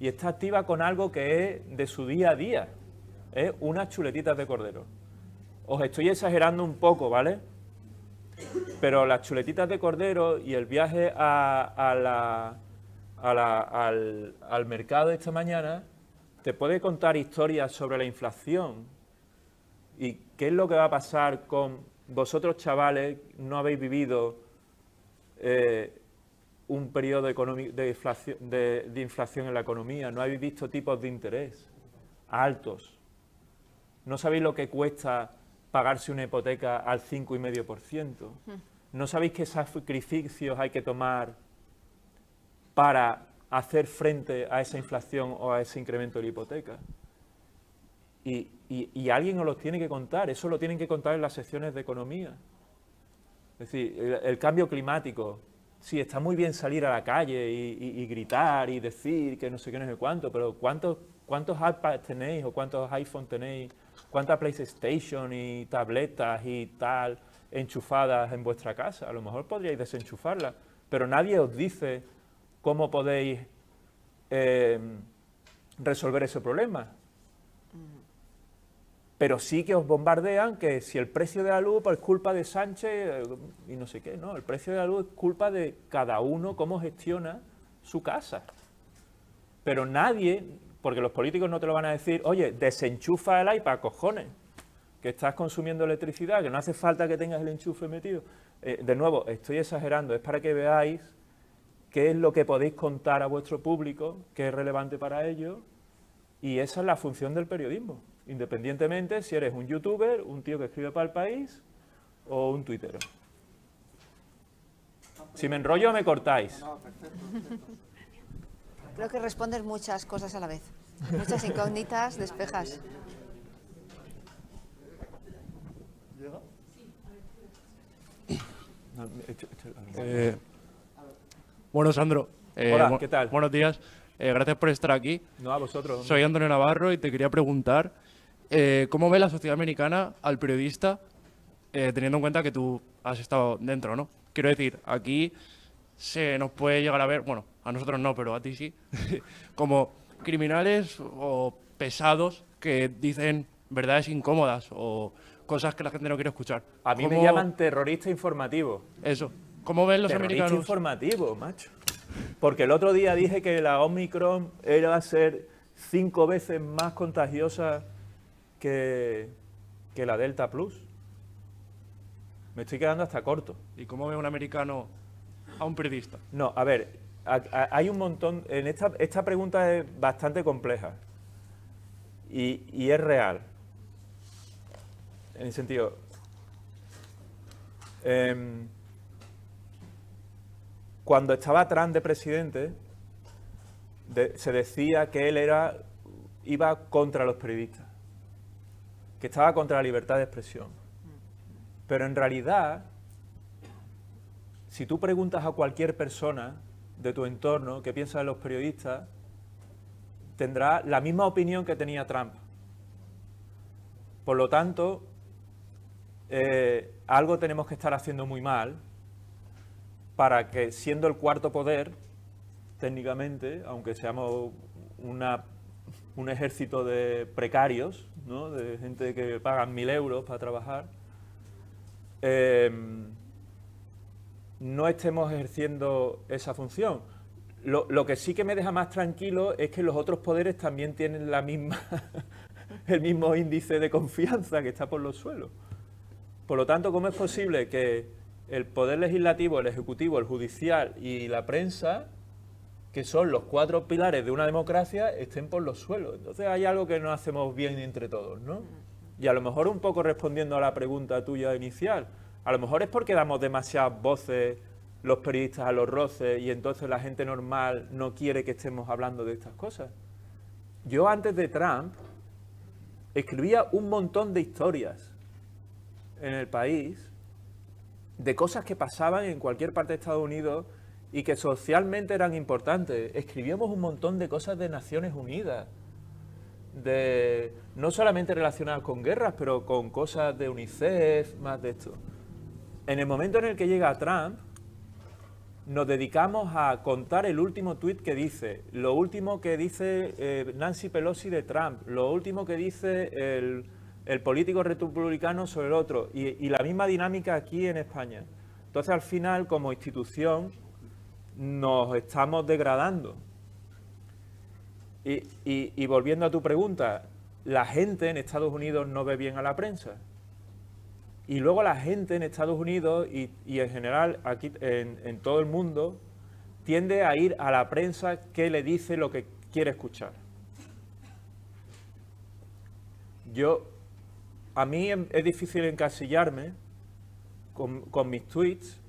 Y está activa con algo que es de su día a día. Unas chuletitas de cordero. Os estoy exagerando un poco, ¿vale? Pero las chuletitas de cordero y el viaje a la, al, al mercado esta mañana te puede contar historias sobre la inflación y qué es lo que va a pasar con vosotros chavales no habéis vivido eh, un periodo de, inflación, de, inflación en la economía, no habéis visto tipos de interés altos, no sabéis lo que cuesta pagarse una hipoteca al 5,5%, hmm. no sabéis qué sacrificios hay que tomar para hacer frente a esa inflación o a ese incremento de la hipoteca. Y, alguien os los tiene que contar, eso lo tienen que contar en las secciones de economía. Es decir, el, cambio climático, sí, está muy bien salir a la calle y, gritar y decir que no sé qué, no sé cuánto, pero ¿cuántos, cuántos iPads tenéis o cuántos iPhones tenéis? ¿Cuántas PlayStation y tabletas y tal enchufadas en vuestra casa? A lo mejor podríais desenchufarlas, pero nadie os dice cómo podéis eh, resolver ese problema pero sí que os bombardean que si el precio de la luz es culpa de Sánchez eh, y no sé qué, no, el precio de la luz es culpa de cada uno cómo gestiona su casa. Pero nadie, porque los políticos no te lo van a decir, oye, desenchufa el iPad, cojones, que estás consumiendo electricidad, que no hace falta que tengas el enchufe metido. Eh, de nuevo, estoy exagerando, es para que veáis qué es lo que podéis contar a vuestro público, qué es relevante para ellos, y esa es la función del periodismo independientemente si eres un youtuber, un tío que escribe para el país o un tuitero. Si me enrollo, me cortáis. Creo que respondes muchas cosas a la vez. Muchas incógnitas, despejas. Eh, bueno, Sandro. Eh, Hola, ¿qué tal? Buenos días. Eh, gracias por estar aquí. No, a vosotros. Soy Antonio Navarro y te quería preguntar eh, ¿cómo ve la sociedad americana al periodista, eh, teniendo en cuenta que tú has estado dentro, ¿no? Quiero decir, aquí se nos puede llegar a ver, bueno, a nosotros no, pero a ti sí, como criminales o pesados que dicen verdades incómodas o cosas que la gente no quiere escuchar. A mí me llaman terrorista informativo. Eso. ¿Cómo ven los terrorista americanos? informativo, macho. Porque el otro día dije que la Omicron era a ser cinco veces más contagiosa que, la Delta Plus. Me estoy quedando hasta corto. ¿Y cómo ve un americano a un periodista? No, a ver, hay un montón. En esta, esta pregunta es bastante compleja y, es real. En el sentido. Em, cuando estaba Trump de presidente, se decía que él era iba contra los periodistas que estaba contra la libertad de expresión. Pero en realidad, si tú preguntas a cualquier persona de tu entorno qué piensa de los periodistas, tendrá la misma opinión que tenía Trump. Por lo tanto, eh, algo tenemos que estar haciendo muy mal para que, siendo el cuarto poder, técnicamente, aunque seamos una, un ejército de precarios, ¿no? de gente que pagan mil euros para trabajar, eh, no estemos ejerciendo esa función. Lo, lo, que sí que me deja más tranquilo es que los otros poderes también tienen la misma, el mismo índice de confianza que está por los suelos. Por lo tanto, ¿cómo es posible que el poder legislativo, el ejecutivo, el judicial y la prensa, que son los cuatro pilares de una democracia, estén por los suelos? Entonces hay algo que no hacemos bien entre todos, ¿no? Y a lo mejor un poco respondiendo a la pregunta tuya inicial, a lo mejor es porque damos demasiadas voces los periodistas a los roces y entonces la gente normal no quiere que estemos hablando de estas cosas. Yo antes de Trump escribía un montón de historias en el país de cosas que pasaban en cualquier parte de Estados Unidos y que socialmente eran importantes. Escribíamos un montón de cosas de Naciones Unidas, de no solamente relacionadas con guerras, pero con cosas de UNICEF, más de esto. En el momento en el que llega Trump, nos dedicamos a contar el último tuit que dice, lo último que dice eh, Nancy Pelosi de Trump, lo último que dice el, político republicano sobre el otro, y, y, la misma dinámica aquí en España. Entonces, al final, como institución, nos estamos degradando. Y, y, volviendo a tu pregunta, la gente en Estados Unidos no ve bien a la prensa. Y luego la gente en Estados Unidos y, y en general aquí en, en, todo el mundo tiende a ir a la prensa que le dice lo que quiere escuchar. Yo, a mí es difícil encasillarme con, con mis tweets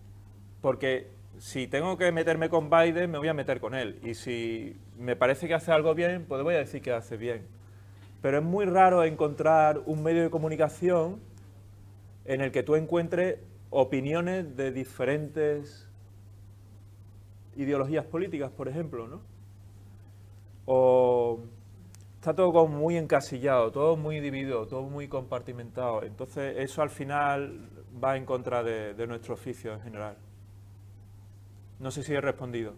porque si tengo que meterme con Biden me voy a meter con él y si me parece que hace algo bien, pues voy a decir que hace bien. Pero es muy raro encontrar un medio de comunicación en el que tú encuentres opiniones de diferentes ideologías políticas, por ejemplo, ¿no? O está todo como muy encasillado, todo muy dividido, todo muy compartimentado. Entonces eso al final va en contra de, de nuestro oficio en general. No sé si he respondido.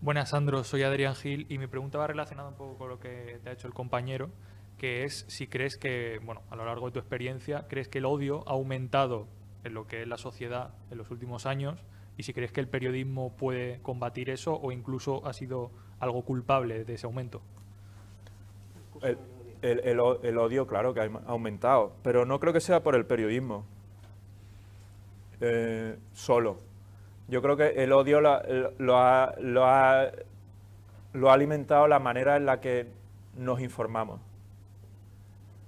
Buenas, Sandro. Soy Adrián Gil y mi pregunta va relacionada un poco con lo que te ha hecho el compañero que es si crees que, bueno, a lo largo de tu experiencia, crees que el odio ha aumentado en lo que es la sociedad en los últimos años y si crees que el periodismo puede combatir eso o incluso ha sido algo culpable de ese aumento. El, el, el, el odio, claro, que ha aumentado, pero no creo que sea por el periodismo eh, solo. Yo creo que el odio lo, ha, lo ha alimentado la manera en la que nos informamos.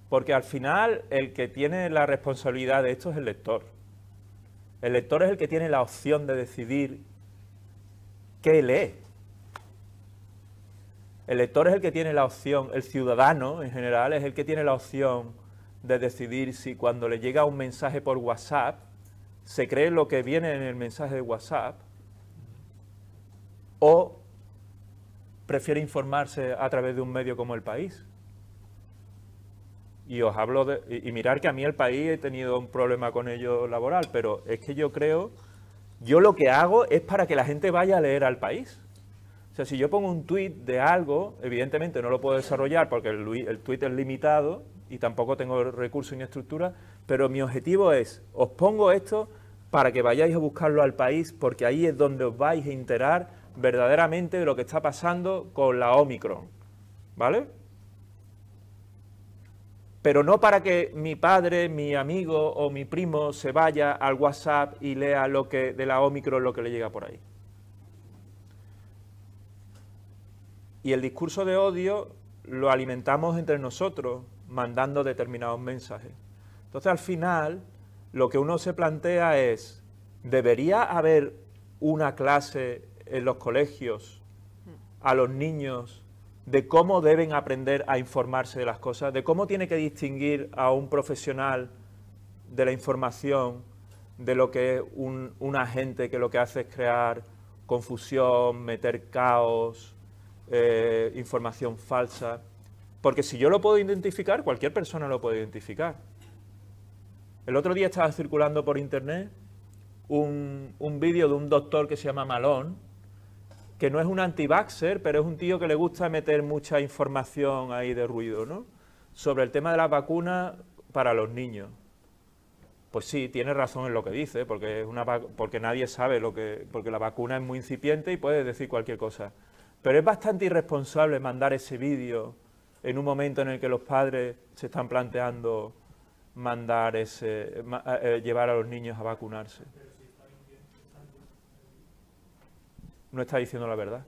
Porque al final el que tiene la responsabilidad de esto es el lector. El lector es el que tiene la opción de decidir qué lee. El lector es el que tiene la opción, el ciudadano en general es el que tiene la opción de decidir si cuando le llega un mensaje por WhatsApp se cree lo que viene en el mensaje de WhatsApp o prefiere informarse a través de un medio como El País. Y os hablo de... Y, mirar que a mí el país he tenido un problema con ello laboral, pero es que yo creo... Yo lo que hago es para que la gente vaya a leer al país. O sea, si yo pongo un tuit de algo, evidentemente no lo puedo desarrollar porque el, el es limitado y tampoco tengo recursos ni estructura, pero mi objetivo es, os pongo esto para que vayáis a buscarlo al país, porque ahí es donde os vais a enterar verdaderamente de lo que está pasando con la Omicron. ¿Vale? pero no para que mi padre, mi amigo o mi primo se vaya al WhatsApp y lea lo que de la Omicron lo que le llega por ahí. Y el discurso de odio lo alimentamos entre nosotros mandando determinados mensajes. Entonces al final lo que uno se plantea es, ¿debería haber una clase en los colegios a los niños de cómo deben aprender a informarse de las cosas, de cómo tiene que distinguir a un profesional de la información de lo que es un, agente que lo que hace es crear confusión, meter caos, eh, información falsa. Porque si yo lo puedo identificar, cualquier persona lo puede identificar. El otro día estaba circulando por internet un, un vídeo de un doctor que se llama Malón, que no es un anti-vaxxer, pero es un tío que le gusta meter mucha información ahí de ruido, ¿no? Sobre el tema de las vacunas para los niños. Pues sí, tiene razón en lo que dice, porque, es una, porque nadie sabe lo que... porque la vacuna es muy incipiente y puede decir cualquier cosa. Pero es bastante irresponsable mandar ese vídeo en un momento en el que los padres se están planteando mandar ese, eh, llevar a los niños a vacunarse. No está diciendo la verdad.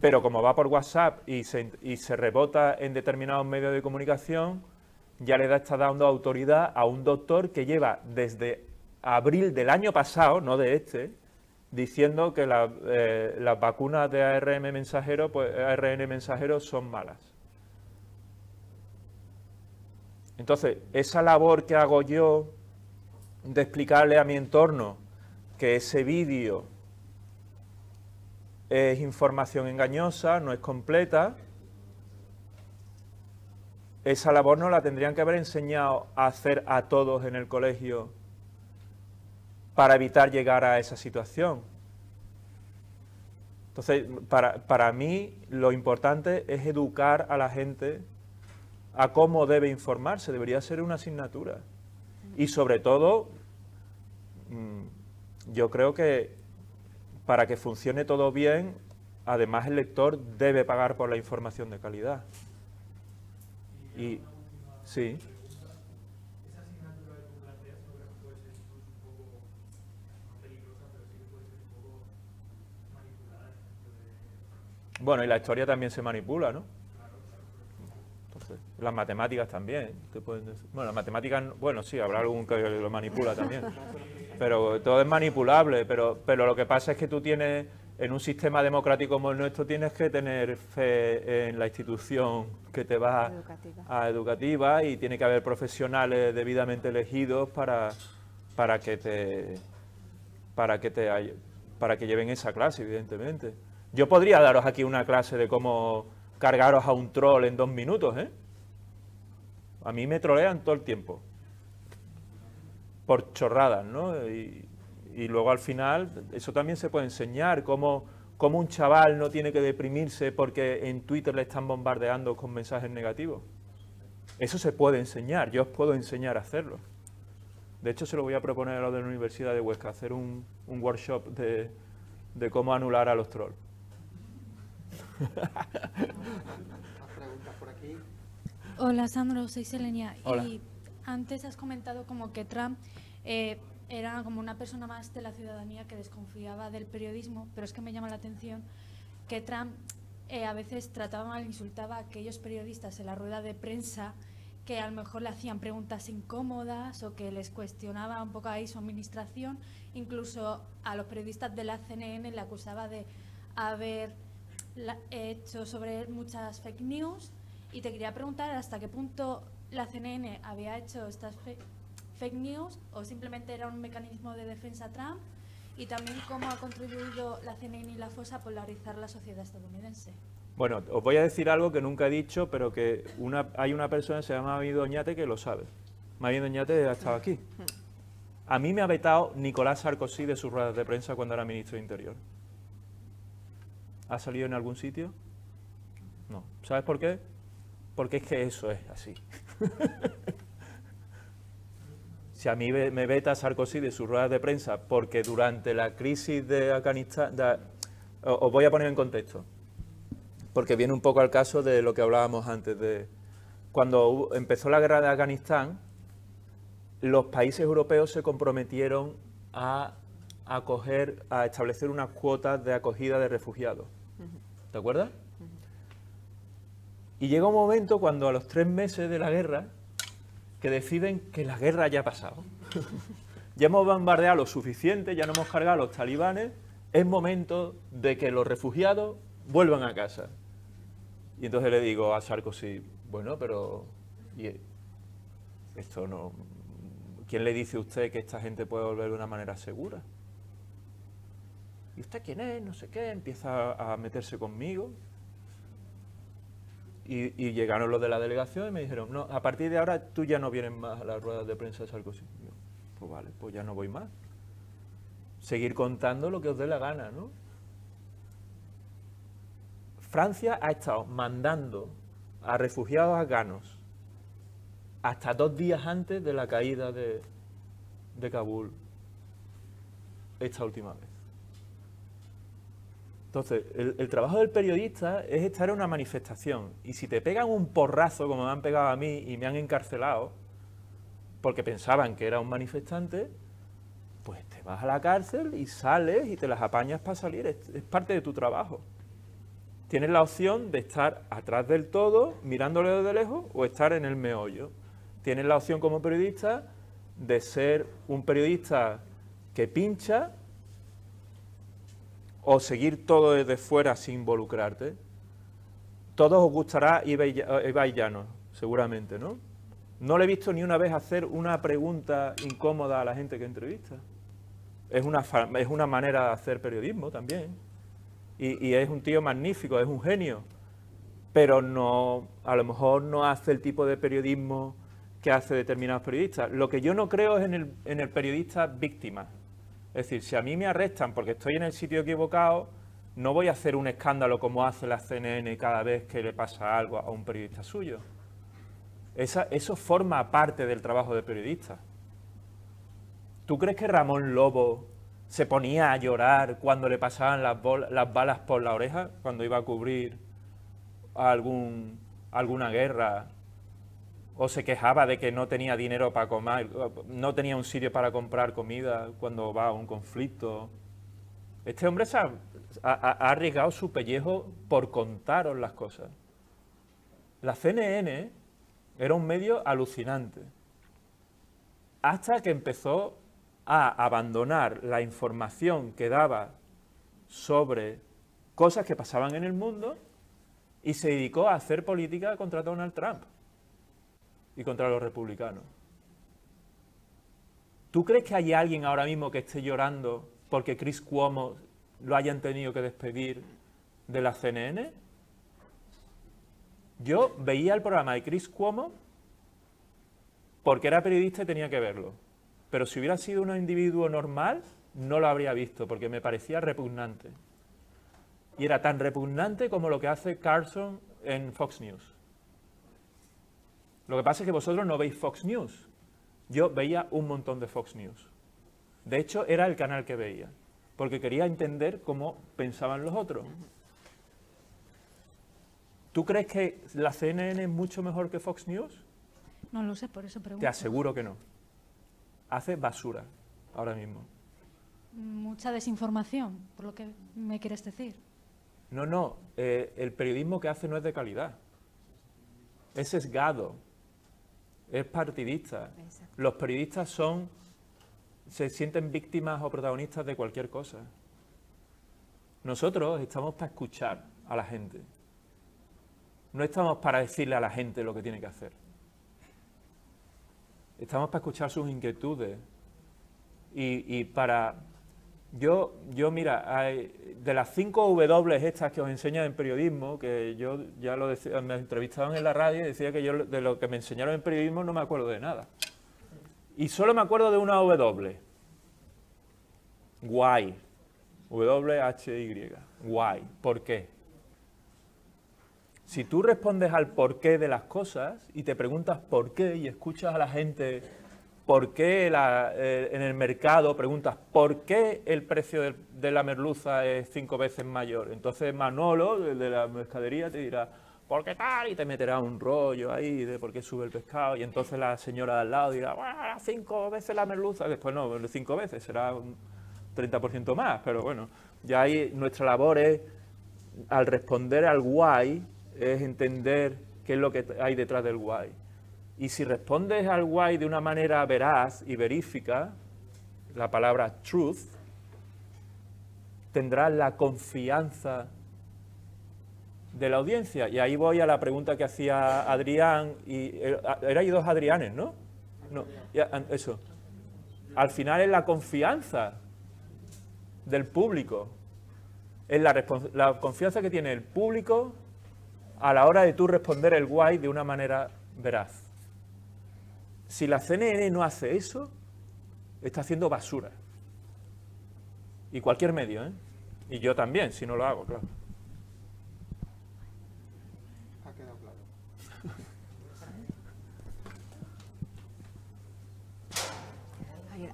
Pero como va por WhatsApp y se, y se rebota en determinados medios de comunicación, ya le está dando autoridad a un doctor que lleva desde abril del año pasado, no de este, diciendo que eh, las vacunas de ARN mensajero, pues, ARN mensajero son malas. Entonces, esa labor que hago yo de explicarle a mi entorno que ese vídeo es información engañosa, no es completa, esa labor no la tendrían que haber enseñado a hacer a todos en el colegio para evitar llegar a esa situación. Entonces, para, para, mí lo importante es educar a la gente a cómo debe informarse, debería ser una asignatura. Y sobre todo, mm, yo creo que para que funcione todo bien, además el lector debe pagar por la información de calidad. Y, sí. Bueno, y la historia también se manipula, ¿no? Las matemáticas también. Bueno, las matemáticas, bueno, sí, habrá algún que lo manipula también. Pero todo es manipulable, pero, pero lo que pasa es que tú tienes, en un sistema democrático como el nuestro, tienes que tener fe en la institución que te va educativa. a educativa y tiene que haber profesionales debidamente elegidos para, para que te para que te para que lleven esa clase, evidentemente. Yo podría daros aquí una clase de cómo cargaros a un troll en dos minutos, ¿eh? A mí me trolean todo el tiempo. Por chorradas, ¿no? Y, luego al final, eso también se puede enseñar, cómo, cómo un chaval no tiene que deprimirse porque en Twitter le están bombardeando con mensajes negativos. Eso se puede enseñar, yo os puedo enseñar a hacerlo. De hecho, se lo voy a proponer a los de la Universidad de Huesca, hacer un, workshop de, de cómo anular a los trolls. Hola Sandro, soy Selenia. Y antes has comentado como que Trump eh, era como una persona más de la ciudadanía que desconfiaba del periodismo, pero es que me llama la atención que Trump eh, a veces trataba mal, insultaba a aquellos periodistas en la rueda de prensa que a lo mejor le hacían preguntas incómodas o que les cuestionaba un poco ahí su administración. Incluso a los periodistas de la CNN le acusaba de haber he hecho sobre muchas fake news y te quería preguntar hasta qué punto la CNN había hecho estas fake news o simplemente era un mecanismo de defensa Trump y también cómo ha contribuido la CNN y la FOSA a polarizar la sociedad estadounidense. Bueno, os voy a decir algo que nunca he dicho, pero que hay una persona que se llama Mavi Doñate que lo sabe. Mavi Doñate ha estado aquí. A mí me ha vetado Nicolás Sarkozy de sus ruedas de prensa cuando era ministro de Interior. ¿Ha salido en algún sitio? No. ¿Sabes por qué? Porque es que eso es así. si a mí me veta Sarkozy de sus ruedas de prensa porque durante la crisis de Afganistán, os voy a poner en contexto, porque viene un poco al caso de lo que hablábamos antes de cuando empezó la guerra de Afganistán, los países europeos se comprometieron a acoger, a establecer unas cuotas de acogida de refugiados. ¿Te acuerdas? Y llega un momento cuando a los tres meses de la guerra, que deciden que la guerra ya ha pasado. ya hemos bombardeado lo suficiente, ya no hemos cargado a los talibanes es momento de que los refugiados vuelvan a casa. Y entonces le digo a Sarkozy, bueno, pero esto no... ¿Quién le dice a usted que esta gente puede volver de una manera segura? ¿Y usted quién es? No sé qué. Empieza a meterse conmigo. Y, llegaron los de la delegación y me dijeron, no, a partir de ahora tú ya no vienes más a las ruedas de prensa de Sarkozy. pues vale, pues ya no voy más. Seguir contando lo que os dé la gana, ¿no? Francia ha estado mandando a refugiados afganos hasta dos días antes de la caída de, de Kabul esta última vez. Entonces, el, trabajo del periodista es estar en una manifestación. Y si te pegan un porrazo, como me han pegado a mí y me han encarcelado, porque pensaban que era un manifestante, pues te vas a la cárcel y sales y te las apañas para salir. Es, es parte de tu trabajo. Tienes la opción de estar atrás del todo, mirándole desde lejos, o estar en el meollo. Tienes la opción como periodista de ser un periodista que pincha o seguir todo desde fuera sin involucrarte. Todos os gustará Ibai Llano, seguramente, ¿no? No le he visto ni una vez hacer una pregunta incómoda a la gente que entrevista. Es una, es una manera de hacer periodismo también. Y, y, es un tío magnífico, es un genio. Pero no, a lo mejor no hace el tipo de periodismo que hace determinados periodistas. Lo que yo no creo es en el, en el periodista víctima. Es decir, si a mí me arrestan porque estoy en el sitio equivocado, no voy a hacer un escándalo como hace la CNN cada vez que le pasa algo a un periodista suyo. eso forma parte del trabajo de periodista. ¿Tú crees que Ramón Lobo se ponía a llorar cuando le pasaban las, las balas por la oreja, cuando iba a cubrir alguna guerra o se quejaba de que no tenía dinero para comer, no tenía un sitio para comprar comida cuando va a un conflicto. Este hombre ha, arriesgado su pellejo por contaros las cosas. La CNN era un medio alucinante, hasta que empezó a abandonar la información que daba sobre cosas que pasaban en el mundo y se dedicó a hacer política contra Donald Trump y contra los republicanos. ¿Tú crees que hay alguien ahora mismo que esté llorando porque Chris Cuomo lo hayan tenido que despedir de la CNN? Yo veía el programa de Chris Cuomo porque era periodista y tenía que verlo. Pero si hubiera sido un individuo normal, no lo habría visto porque me parecía repugnante. Y era tan repugnante como lo que hace Carson en Fox News. Lo que pasa es que vosotros no veis Fox News. Yo veía un montón de Fox News. De hecho, era el canal que veía, porque quería entender cómo pensaban los otros. ¿Tú crees que la CNN es mucho mejor que Fox News? No lo sé, por eso pregunto. Te aseguro que no. Hace basura ahora mismo. Mucha desinformación, por lo que me quieres decir. No, no, eh, el periodismo que hace no es de calidad. Es sesgado, es partidista. Los periodistas son, se sienten víctimas o protagonistas de cualquier cosa. Nosotros estamos para escuchar a la gente. No estamos para decirle a la gente lo que tiene que hacer. Estamos para escuchar sus inquietudes y, y para yo, yo mira, de las cinco W estas que os enseñan en periodismo, que yo ya lo decía, me entrevistaban en la radio y decía que yo de lo que me enseñaron en periodismo no me acuerdo de nada. Y solo me acuerdo de una W. Why. W-H-Y. Why. ¿Por qué? Si tú respondes al porqué de las cosas y te preguntas por qué y escuchas a la gente ¿Por qué eh, en el mercado preguntas por qué el precio de, la merluza es cinco veces mayor? Entonces Manolo, el de la mercadería, te dirá, ¿por qué tal? Y te meterá un rollo ahí de por qué sube el pescado. Y entonces la señora de al lado dirá, cinco veces la merluza. Después no, cinco veces, será un 30% más. Pero bueno, ya ahí nuestra labor es, al responder al guay, es entender qué es lo que hay detrás del guay. Y si respondes al why de una manera veraz y verífica, la palabra truth, tendrá la confianza de la audiencia. Y ahí voy a la pregunta que hacía Adrián, y eh, eran dos Adrianes, ¿no? No, eso. Al final es la confianza del público, es la, la confianza que tiene el público a la hora de tú responder el guay de una manera veraz. Si la CNN no hace eso, está haciendo basura. Y cualquier medio, ¿eh? Y yo también, si no lo hago, claro.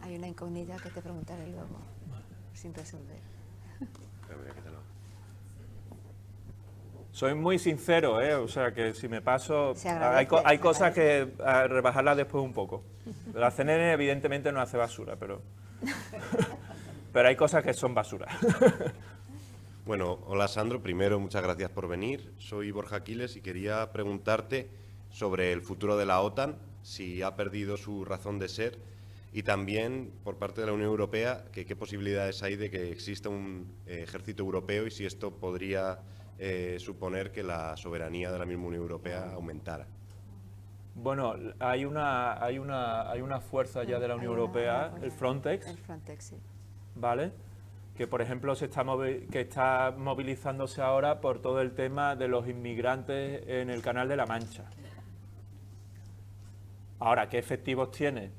hay una incógnita que te preguntaré luego, sin resolver. Soy muy sincero, ¿eh? o sea que si me paso, hay, hay cosas que rebajarlas después un poco. La CNN evidentemente no hace basura, pero, pero hay cosas que son basura. Bueno, hola Sandro, primero muchas gracias por venir. Soy Borja Aquiles y quería preguntarte sobre el futuro de la OTAN, si ha perdido su razón de ser y también por parte de la Unión Europea que qué posibilidades hay de que exista un eh, ejército europeo y si esto podría eh, suponer que la soberanía de la misma Unión Europea aumentara. Bueno, hay una, hay una, hay una fuerza ya de la Unión Europea, el Frontex. El Frontex, sí. ¿Vale? Que por ejemplo se está que está movilizándose ahora por todo el tema de los inmigrantes en el Canal de la Mancha. Ahora, ¿qué efectivos tiene?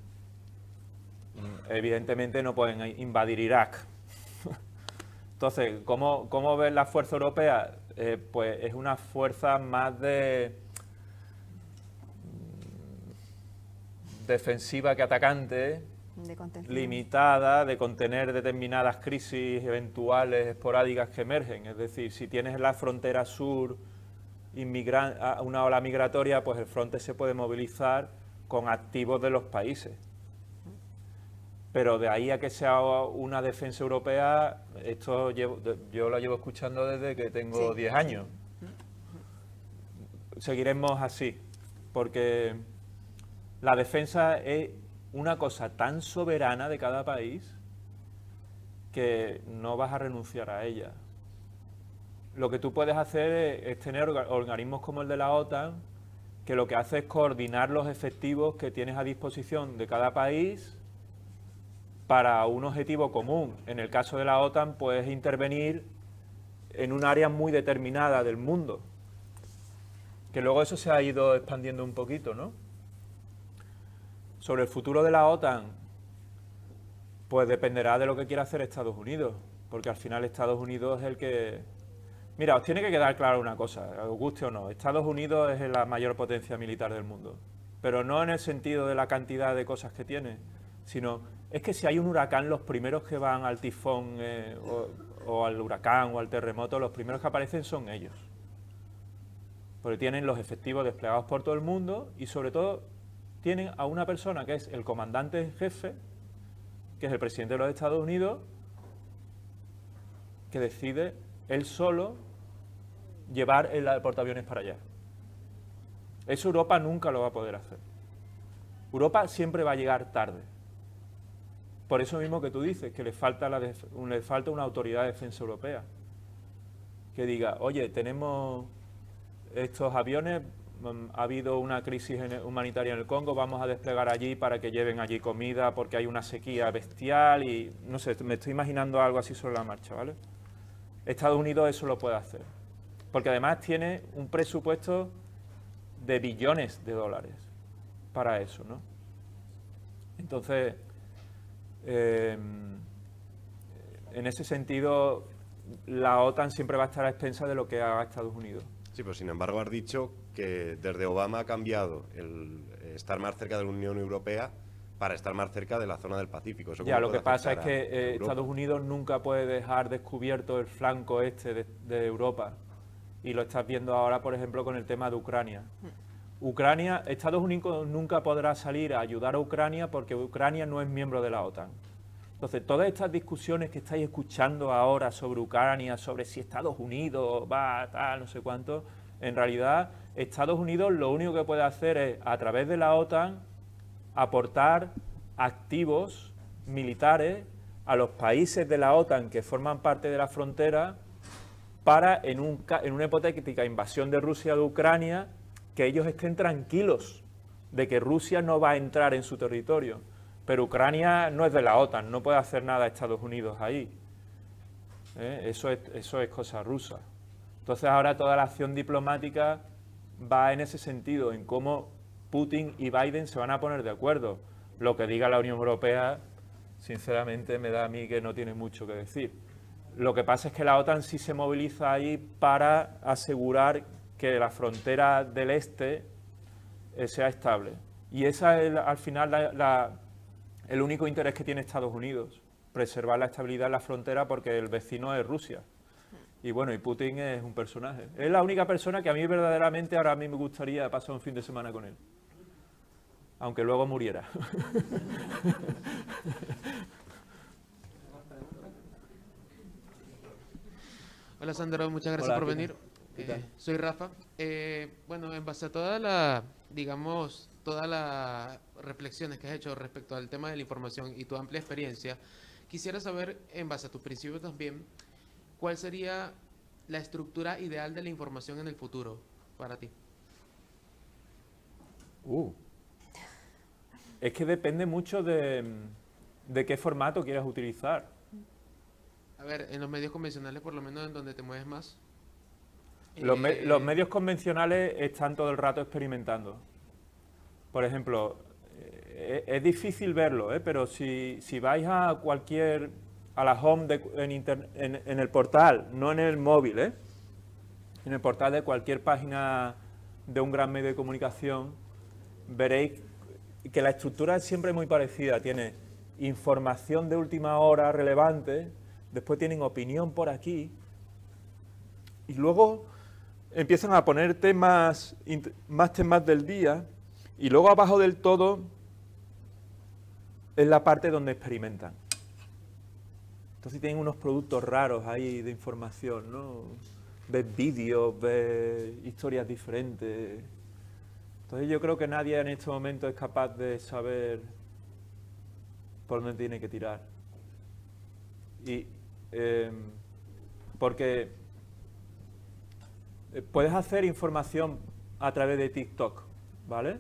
evidentemente no pueden invadir Irak. Entonces, ¿cómo, cómo ves la fuerza europea? Eh, pues es una fuerza más de mm, defensiva que atacante, limitada, de contener determinadas crisis eventuales, esporádicas que emergen. Es decir, si tienes en la frontera sur una ola migratoria, pues el fronte se puede movilizar con activos de los países pero de ahí a que sea una defensa europea, esto yo lo llevo escuchando desde que tengo 10 años. Seguiremos así, porque la defensa es una cosa tan soberana de cada país que no vas a renunciar a ella. Lo que tú puedes hacer es, tener organismos como el de la OTAN, que lo que hace es coordinar los efectivos que tienes a disposición de cada país para un objetivo común. En el caso de la OTAN, puedes intervenir en un área muy determinada del mundo. Que luego eso se ha ido expandiendo un poquito, ¿no? Sobre el futuro de la OTAN, pues dependerá de lo que quiera hacer Estados Unidos, porque al final Estados Unidos es el que... Mira, os tiene que quedar claro una cosa, os guste o no, Estados Unidos es la mayor potencia militar del mundo, pero no en el sentido de la cantidad de cosas que tiene, sino es que si hay un huracán, los primeros que van al tifón eh, o, al huracán o al terremoto, los primeros que aparecen son ellos. Porque tienen los efectivos desplegados por todo el mundo y sobre todo tienen a una persona que es el comandante en jefe, que es el presidente de los Estados Unidos, que decide él solo llevar el portaaviones para allá. Eso Europa nunca lo va a poder hacer. Europa siempre va a llegar tarde. Por eso mismo que tú dices, que le falta, falta una autoridad de defensa europea. Que diga, oye, tenemos estos aviones, mm, ha habido una crisis humanitaria en el Congo, vamos a desplegar allí para que lleven allí comida porque hay una sequía bestial y no sé, me estoy imaginando algo así sobre la marcha, ¿vale? Estados Unidos eso lo puede hacer, porque además tiene un presupuesto de billones de dólares para eso, ¿no? Entonces, Em, en ese sentido, la OTAN siempre va a estar a expensa de lo que haga Estados Unidos. Sí, pero sin embargo has dicho que desde Obama ha cambiado el estar más cerca de la Unión Europea para estar más cerca de la zona del Pacífico. ya, lo que pasa es que eh, Estados Unidos nunca puede dejar descubierto el flanco este de, de, Europa. Y lo estás viendo ahora, por ejemplo, con el tema de Ucrania. Ucrania, Estados Unidos nunca podrá salir a ayudar a Ucrania porque Ucrania no es miembro de la OTAN. Entonces, todas estas discusiones que estáis escuchando ahora sobre Ucrania, sobre si Estados Unidos va tal, no sé cuánto, en realidad Estados Unidos lo único que puede hacer es, a través de la OTAN, aportar activos militares a los países de la OTAN que forman parte de la frontera para, en, un, en una hipotética invasión de Rusia de Ucrania, que ellos estén tranquilos de que Rusia no va a entrar en su territorio. Pero Ucrania no es de la OTAN, no puede hacer nada Estados Unidos ahí. ¿Eh? Eso, es, eso es cosa rusa. Entonces ahora toda la acción diplomática va en ese sentido, en cómo Putin y Biden se van a poner de acuerdo. Lo que diga la Unión Europea, sinceramente, me da a mí que no tiene mucho que decir. Lo que pasa es que la OTAN sí se moviliza ahí para asegurar que la frontera del este eh, sea estable. Y ese es al final el único interés que tiene Estados Unidos, preservar la estabilidad en la frontera porque el vecino es Rusia. Y bueno, y Putin es un personaje. Es la única persona que a mí verdaderamente ahora a mí me gustaría pasar un fin de semana con él. Aunque luego muriera. Hola Sandro, muchas gracias por venir. Eh, soy Rafa. Eh, bueno, en base a toda la, digamos, todas las reflexiones que has hecho respecto al tema de la información y tu amplia experiencia, quisiera saber, en base a tus principios también, cuál sería la estructura ideal de la información en el futuro para ti. Uh. Es que depende mucho de, de qué formato quieras utilizar. A ver, en los medios convencionales, por lo menos en donde te mueves más. Los, eh, medios convencionales están todo el rato experimentando. Por ejemplo, eh, es difícil verlo, ¿eh? pero si, vais a cualquier, a la home en, el portal, no en el móvil, ¿eh? en el portal de cualquier página de un gran medio de comunicación, veréis que la estructura es siempre muy parecida. Tiene información de última hora relevante, después tienen opinión por aquí, y luego empiezan a poner temas, más temas del día, y luego abajo del todo es la parte donde experimentan. Entonces tienen unos productos raros ahí de información, ¿no? Ves vídeos, ves historias diferentes. Entonces yo creo que nadie en este momento es capaz de saber por dónde tiene que tirar. Y Em, porque puedes hacer información a través de TikTok, ¿vale?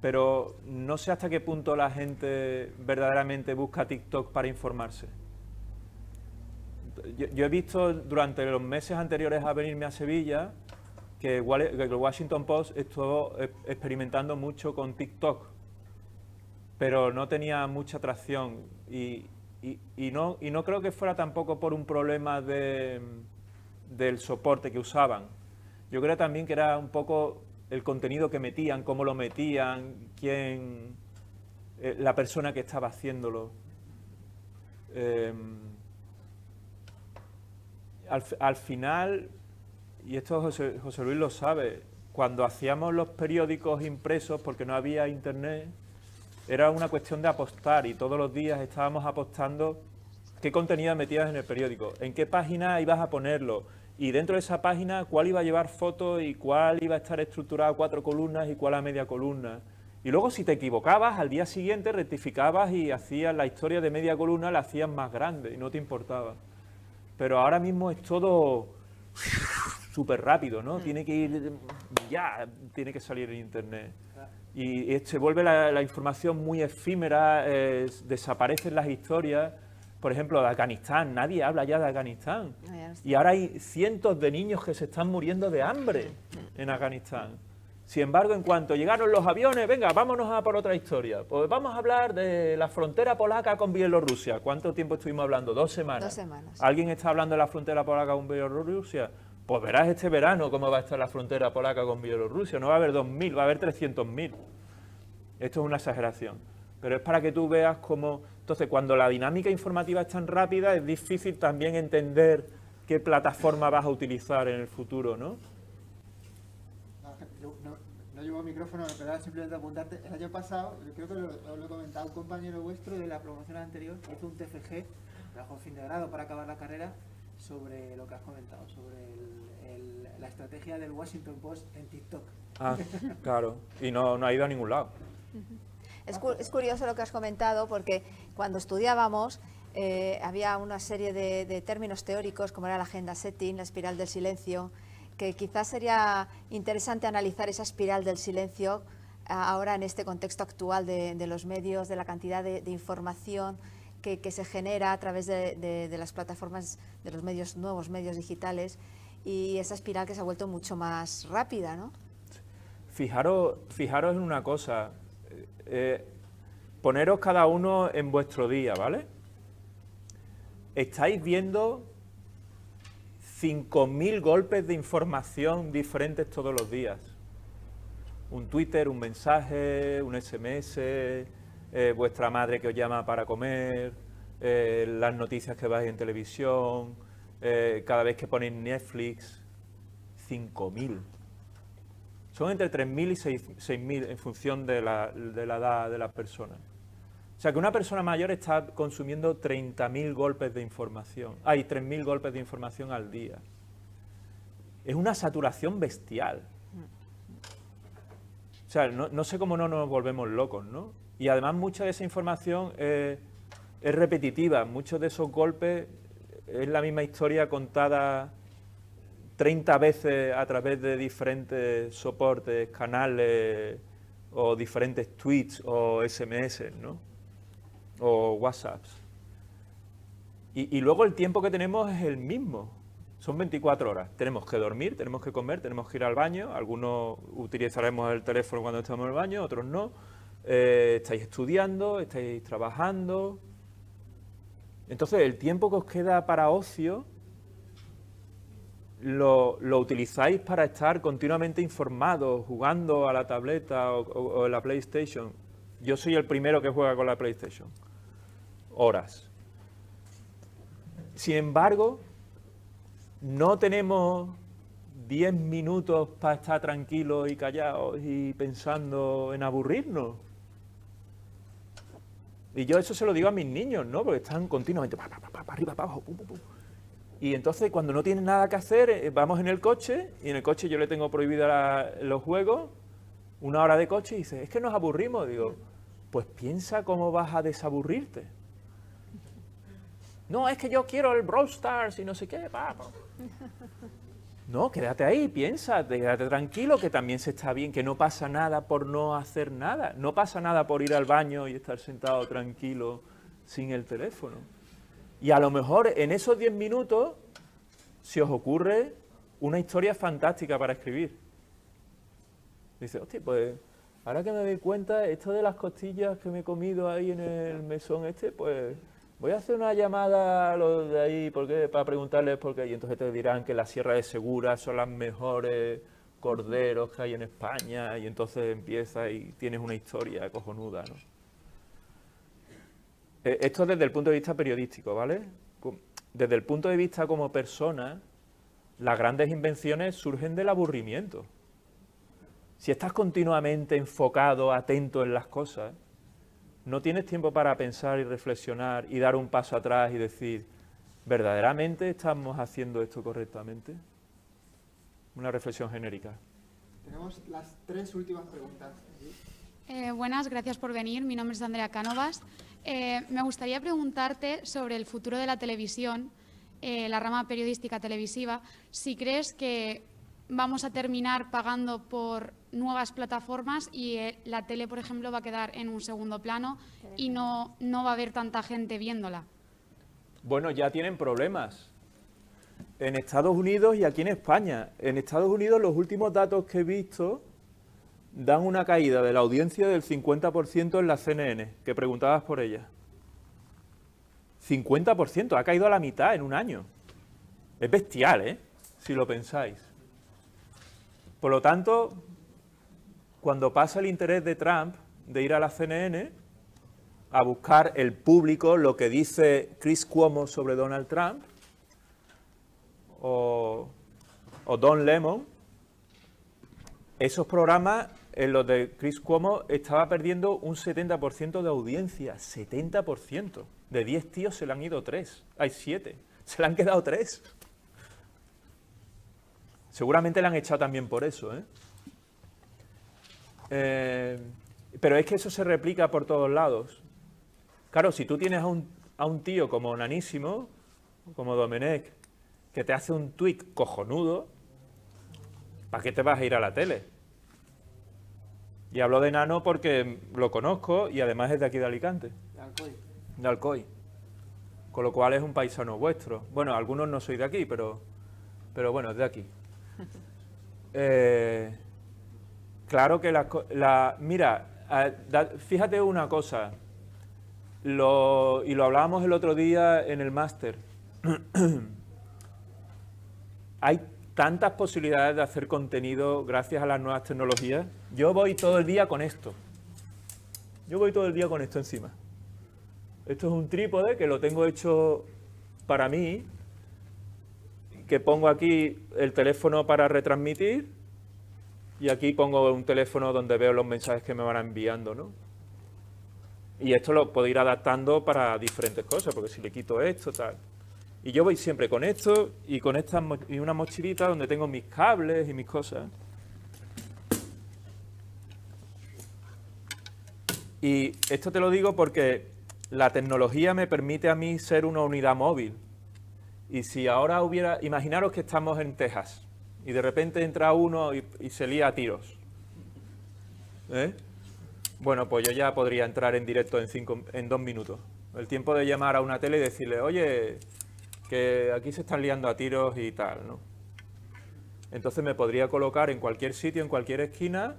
Pero no sé hasta qué punto la gente verdaderamente busca TikTok para informarse. Yo, he visto durante los meses anteriores a venirme a Sevilla que el Washington Post estuvo eh, experimentando mucho con TikTok, pero no tenía mucha atracción y no creo que fuera tampoco por un problema de, del soporte que usaban. Yo creo también que era un poco el contenido que metían, cómo lo metían, quién, eh, la persona que estaba haciéndolo. Em, al, final, y esto José, José Luis lo sabe, cuando hacíamos los periódicos impresos, porque no había internet, era una cuestión de apostar y todos los días estábamos apostando qué contenido metías en el periódico, en qué página ibas a ponerlo y dentro de esa página cuál iba a llevar fotos y cuál iba a estar estructurada a cuatro columnas y cuál a media columna. Y luego si te equivocabas, al día siguiente rectificabas y hacías la historia de media columna, la hacías más grande y no te importaba. Pero ahora mismo es todo súper rápido, ¿no? Tiene que ir ya, tiene que salir en internet y, se vuelve la, información muy efímera, desaparecen las historias. Por ejemplo, de Afganistán, nadie habla ya de Afganistán. y ahora hay cientos de niños que se están muriendo de hambre en Afganistán. Sin embargo, en cuanto llegaron los aviones, venga, vámonos a por otra historia. Pues vamos a hablar de la frontera polaca con Bielorrusia. ¿Cuánto tiempo estuvimos hablando? Dos semanas. Dos semanas. ¿Alguien está hablando de la frontera polaca con Bielorrusia? Pues verás este verano cómo va a estar la frontera polaca con Bielorrusia. No va a haber 2.000, va a haber 300.000. Esto es una exageración. Pero es para que tú veas cómo... Entonces, cuando la dinámica informativa es tan rápida, es difícil también entender qué plataforma vas a utilizar en el futuro, ¿no? No, llevo micrófono, pero simplemente apuntarte. El año pasado, creo que lo, lo he comentado, un compañero vuestro de la promoción anterior hizo un TFG, trabajo fin de grado para acabar la carrera, sobre lo que has comentado, sobre la estrategia del Washington Post en TikTok. Ah, claro, y no, no ha ido a ningún lado. Es, curioso lo que has comentado porque cuando estudiábamos eh, había una serie de, términos teóricos como era la agenda setting, la espiral del silencio, que quizás sería interesante analizar esa espiral del silencio ahora en este contexto actual de, los medios, de la cantidad de, información que, se genera a través de, las plataformas, de los medios, nuevos medios digitales y esa espiral que se ha vuelto mucho más rápida, ¿no? Fijaros, fijaros en una cosa, eh, poneros cada uno en vuestro día, ¿vale? Estáis viendo 5.000 golpes de información diferentes todos los días. Un Twitter, un mensaje, un SMS, eh, vuestra madre que os llama para comer, eh, las noticias que vais en televisión, cada vez que ponéis Netflix, 5.000. Son entre 3.000 y 6.000 en función de la, de la edad de la persona. O sea que una persona mayor está consumiendo 30.000 golpes de información. Hay 3.000 golpes de información al día. Es una saturación bestial. O sea, no, sé cómo no nos volvemos locos, ¿no? Y además mucha de esa información es repetitiva. Muchos de esos golpes es la misma historia contada 30 veces a través de diferentes soportes, canales o diferentes tweets o SMS, ¿no? o WhatsApps. Y, luego el tiempo que tenemos es el mismo. Son 24 horas. Tenemos que dormir, tenemos que comer, tenemos que ir al baño. Algunos utilizaremos el teléfono cuando estamos en el baño, otros no. Eh, estáis estudiando, estáis trabajando. Entonces, el tiempo que os queda para ocio lo, utilizáis para estar continuamente informados, jugando a la tableta o, o, la PlayStation. Yo soy el primero que juega con la PlayStation horas. Sin embargo, no tenemos 10 minutos para estar tranquilos y callados y pensando en aburrirnos. Y yo eso se lo digo a mis niños, ¿no? Porque están continuamente arriba, abajo, Y entonces cuando no tienen nada que hacer, eh, vamos en el coche y en el coche yo le tengo prohibido los juegos, una hora de coche y dice, es que nos aburrimos. Digo, pues piensa cómo vas a desaburrirte. No, es que yo quiero el Brawl Stars y no sé qué. No, quédate ahí, piensa, quédate tranquilo, que también se está bien, que no pasa nada por no hacer nada. No pasa nada por ir al baño y estar sentado tranquilo sin el teléfono. Y a lo mejor en esos 10 minutos se os ocurre una historia fantástica para escribir. Dice, hostia, pues ahora que me doy cuenta, esto de las costillas que me he comido ahí en el mesón este, pues voy a hacer una llamada a los de ahí porque, para preguntarles por qué. Y entonces te dirán que la Sierra de Segura son las mejores corderos que hay en España. Y entonces empieza y tienes una historia cojonuda, ¿no? Eh, esto desde el punto de vista periodístico, ¿vale? Desde el punto de vista como persona, las grandes invenciones surgen del aburrimiento. Si estás continuamente enfocado, atento en las cosas, no tienes tiempo para pensar y reflexionar y dar un paso atrás y decir, ¿verdaderamente estamos haciendo esto correctamente? Una reflexión genérica. Tenemos las tres últimas preguntas. Eh, buenas, gracias por venir. Mi nombre es Andrea Cánovas. Eh, me gustaría preguntarte sobre el futuro de la televisión, eh, la rama periodística televisiva. Si crees que vamos a terminar pagando por nuevas plataformas y la tele, por ejemplo, va a quedar en un segundo plano y no, no va a haber tanta gente viéndola. Bueno, ya tienen problemas. En Estados Unidos y aquí en España. En Estados Unidos los últimos datos que he visto dan una caída de la audiencia del 50% en la CNN, que preguntabas por ella. 50%, ha caído a la mitad en un año. Es bestial, ¿eh? Si lo pensáis. Por lo tanto, cuando pasa el interés de Trump de ir a la CNN a buscar el público lo que dice Chris Cuomo sobre Donald Trump o, Don Lemon, esos programas en los de Chris Cuomo estaba perdiendo un 70% de audiencia, 70%. De 10 tíos se le han ido 3, hay 7, se le han quedado 3. Seguramente le han echado también por eso, ¿eh? ¿eh? pero es que eso se replica por todos lados. Claro, si tú tienes a un, a un tío como Nanísimo, como Domenech, que te hace un tweet cojonudo, ¿para qué te vas a ir a la tele? Y hablo de Nano porque lo conozco y además es de aquí de Alicante. De Alcoy. De Alcoy. Con lo cual es un paisano vuestro. Bueno, algunos no soy de aquí, pero, pero bueno, es de aquí. Eh, claro que la, la mira, fíjate una cosa, lo, y lo hablábamos el otro día en el máster. Hay tantas posibilidades de hacer contenido gracias a las nuevas tecnologías. Yo voy todo el día con esto. Yo voy todo el día con esto encima. Esto es un trípode que lo tengo hecho para mí, que pongo aquí el teléfono para retransmitir y aquí pongo un teléfono donde veo los mensajes que me van enviando, ¿no? Y esto lo puedo ir adaptando para diferentes cosas, porque si le quito esto, tal. Y yo voy siempre con esto y con esta y una mochilita donde tengo mis cables y mis cosas. Y esto te lo digo porque la tecnología me permite a mí ser una unidad móvil. Y si ahora hubiera, imaginaros que estamos en Texas y de repente entra uno y, se lía a tiros. ¿Eh? Bueno, pues yo ya podría entrar en directo en, cinco, en dos minutos. El tiempo de llamar a una tele y decirle, oye, que aquí se están liando a tiros y tal, ¿no? Entonces me podría colocar en cualquier sitio, en cualquier esquina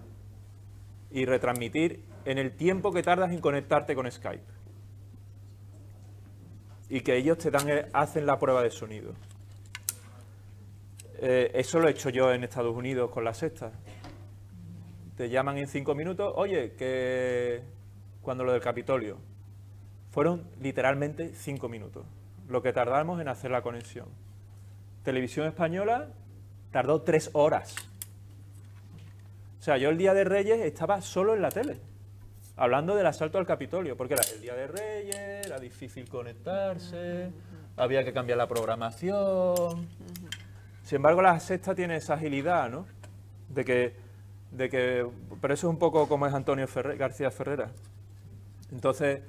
y retransmitir en el tiempo que tardas en conectarte con Skype. Y que ellos te dan, hacen la prueba de sonido. Eh, eso lo he hecho yo en Estados Unidos con la sexta. Te llaman en cinco minutos, oye, que cuando lo del Capitolio. Fueron literalmente cinco minutos lo que tardamos en hacer la conexión. Televisión Española tardó tres horas. O sea, yo el Día de Reyes estaba solo en la tele, hablando del asalto al Capitolio, porque era el Día de Reyes, era difícil conectarse, había que cambiar la programación. Sin embargo, la sexta tiene esa agilidad, ¿no? De que, de que, pero eso es un poco como es Antonio García Ferrera. Entonces,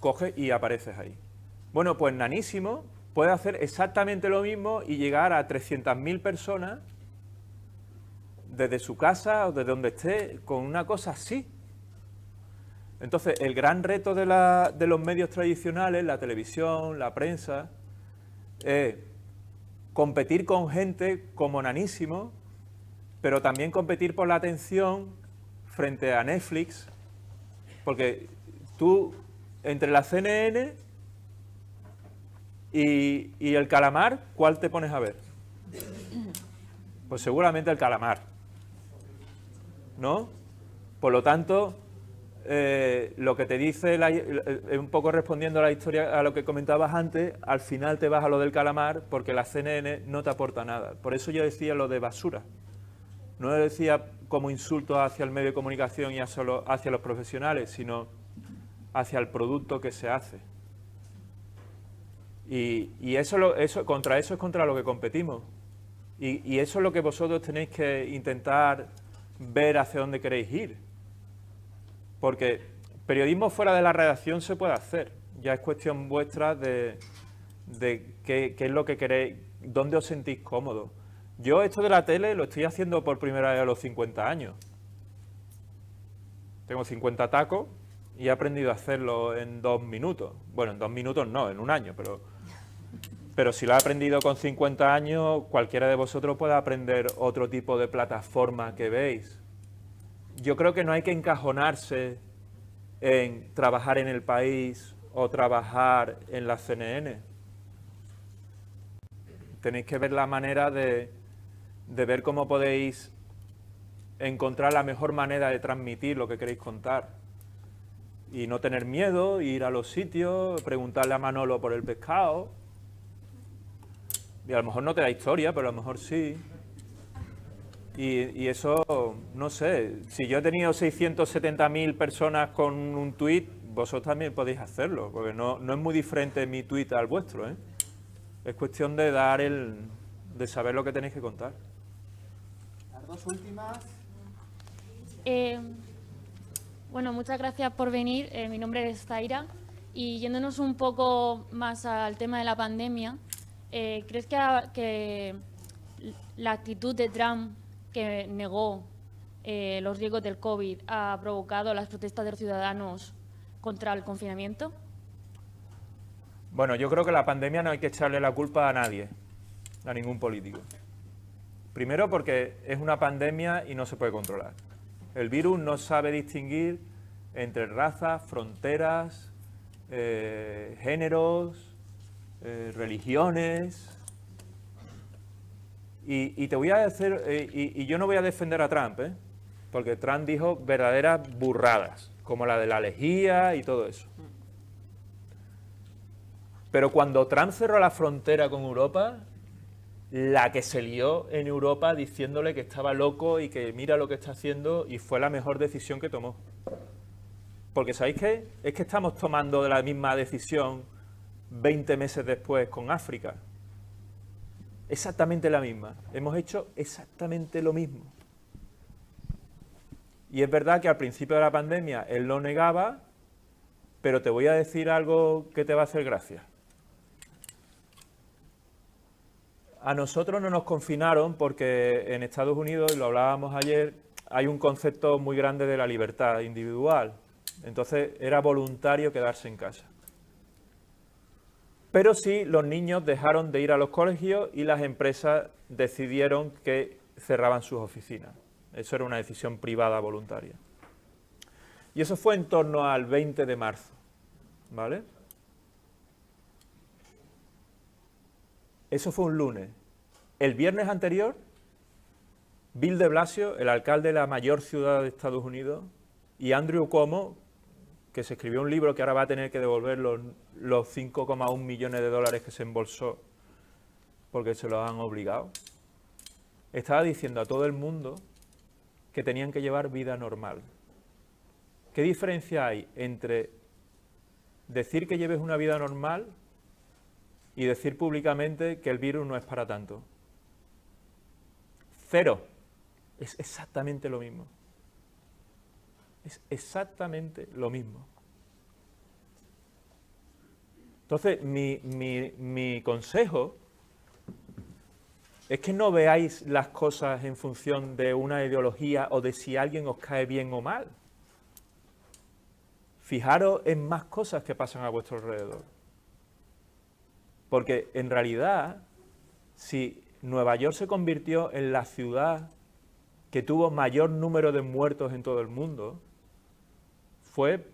coge y apareces ahí. Bueno, pues Nanísimo puede hacer exactamente lo mismo y llegar a 300.000 personas desde su casa o desde donde esté con una cosa así. Entonces, el gran reto de, los medios tradicionales, la televisión, la prensa, es competir con gente como Nanísimo, pero también competir por la atención frente a Netflix, porque tú, entre la CNN y, el calamar, ¿cuál te pones a ver? Pues seguramente el calamar. ¿No? Por lo tanto, eh, lo que te dice, eh, un poco respondiendo a la historia, a lo que comentabas antes, al final te vas a lo del calamar porque la CNN no te aporta nada. Por eso yo decía lo de basura. No lo decía como insulto hacia el medio de comunicación y hacia los profesionales, sino hacia el producto que se hace. Y, eso, eso, contra eso es contra lo que competimos. Y, eso es lo que vosotros tenéis que intentar ver hacia dónde queréis ir. Porque periodismo fuera de la redacción se puede hacer. Ya es cuestión vuestra de, qué, es lo que queréis, dónde os sentís cómodos. Yo esto de la tele lo estoy haciendo por primera vez a los 50 años. Tengo 50 tacos y he aprendido a hacerlo en dos minutos. Bueno, en dos minutos no, en un año, pero pero si lo ha aprendido con 50 años, cualquiera de vosotros puede aprender otro tipo de plataforma que veis. Yo creo que no hay que encajonarse en trabajar en el país o trabajar en la CNN. Tenéis que ver la manera de, de ver cómo podéis encontrar la mejor manera de transmitir lo que queréis contar. Y no tener miedo, ir a los sitios, preguntarle a Manolo por el pescado, y a lo mejor no te da historia, pero a lo mejor sí. Y, eso, no sé, si yo he tenido 670.000 personas con un tweet, vosotros también podéis hacerlo, porque no, no es muy diferente mi tweet al vuestro. ¿eh? Es cuestión de dar el, de saber lo que tenéis que contar. Las dos últimas. Eh, bueno, muchas gracias por venir. Eh, mi nombre es Zaira Y yéndonos un poco más al tema de la pandemia, eh, ¿crees que, la actitud de Trump, que negó eh, los riesgos del COVID, ha provocado las protestas de los ciudadanos contra el confinamiento? Bueno, yo creo que la pandemia no hay que echarle la culpa a nadie, a ningún político. Primero porque es una pandemia y no se puede controlar. El virus no sabe distinguir entre razas, fronteras, eh, géneros, eh, religiones. Y, te voy a decir, eh, y, yo no voy a defender a Trump, porque Trump dijo verdaderas burradas, como la de la lejía y todo eso. Pero cuando Trump cerró la frontera con Europa, la que se lió en Europa diciéndole que estaba loco y que mira lo que está haciendo y fue la mejor decisión que tomó. Porque ¿sabéis qué? Es que estamos tomando la misma decisión 20 meses después con África. Exactamente la misma. Hemos hecho exactamente lo mismo. Y es verdad que al principio de la pandemia él lo negaba, pero te voy a decir algo que te va a hacer gracia. A nosotros no nos confinaron porque en Estados Unidos, y lo hablábamos ayer, hay un concepto muy grande de la libertad individual. Entonces era voluntario quedarse en casa. Pero sí, los niños dejaron de ir a los colegios y las empresas decidieron que cerraban sus oficinas. Eso era una decisión privada voluntaria. Y eso fue en torno al 20 de marzo. ¿Vale? Eso fue un lunes. El viernes anterior, Bill de Blasio, el alcalde de la mayor ciudad de Estados Unidos, y Andrew Cuomo, que se escribió un libro que ahora va a tener que devolver los, 5,1 millones de dólares que se embolsó porque se lo han obligado, estaba diciendo a todo el mundo que tenían que llevar vida normal. ¿Qué diferencia hay entre decir que lleves una vida normal y decir públicamente que el virus no es para tanto? Cero. Es exactamente lo mismo. Es exactamente lo mismo. Entonces, mi, consejo es que no veáis las cosas en función de una ideología o de si alguien os cae bien o mal. Fijaros en más cosas que pasan a vuestro alrededor. Porque en realidad, si Nueva York se convirtió en la ciudad que tuvo mayor número de muertos en todo el mundo, fue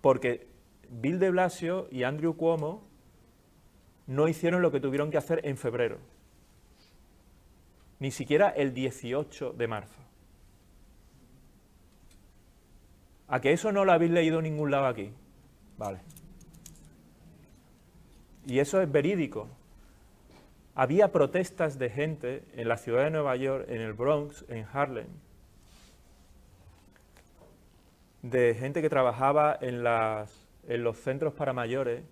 porque Bill de Blasio y Andrew Cuomo no hicieron lo que tuvieron que hacer en febrero, ni siquiera el 18 de marzo. ¿A que eso no lo habéis leído en ningún lado aquí? Vale. Y eso es verídico. Había protestas de gente en la ciudad de Nueva York, en el Bronx, en Harlem, de gente que trabajaba en, los centros para mayores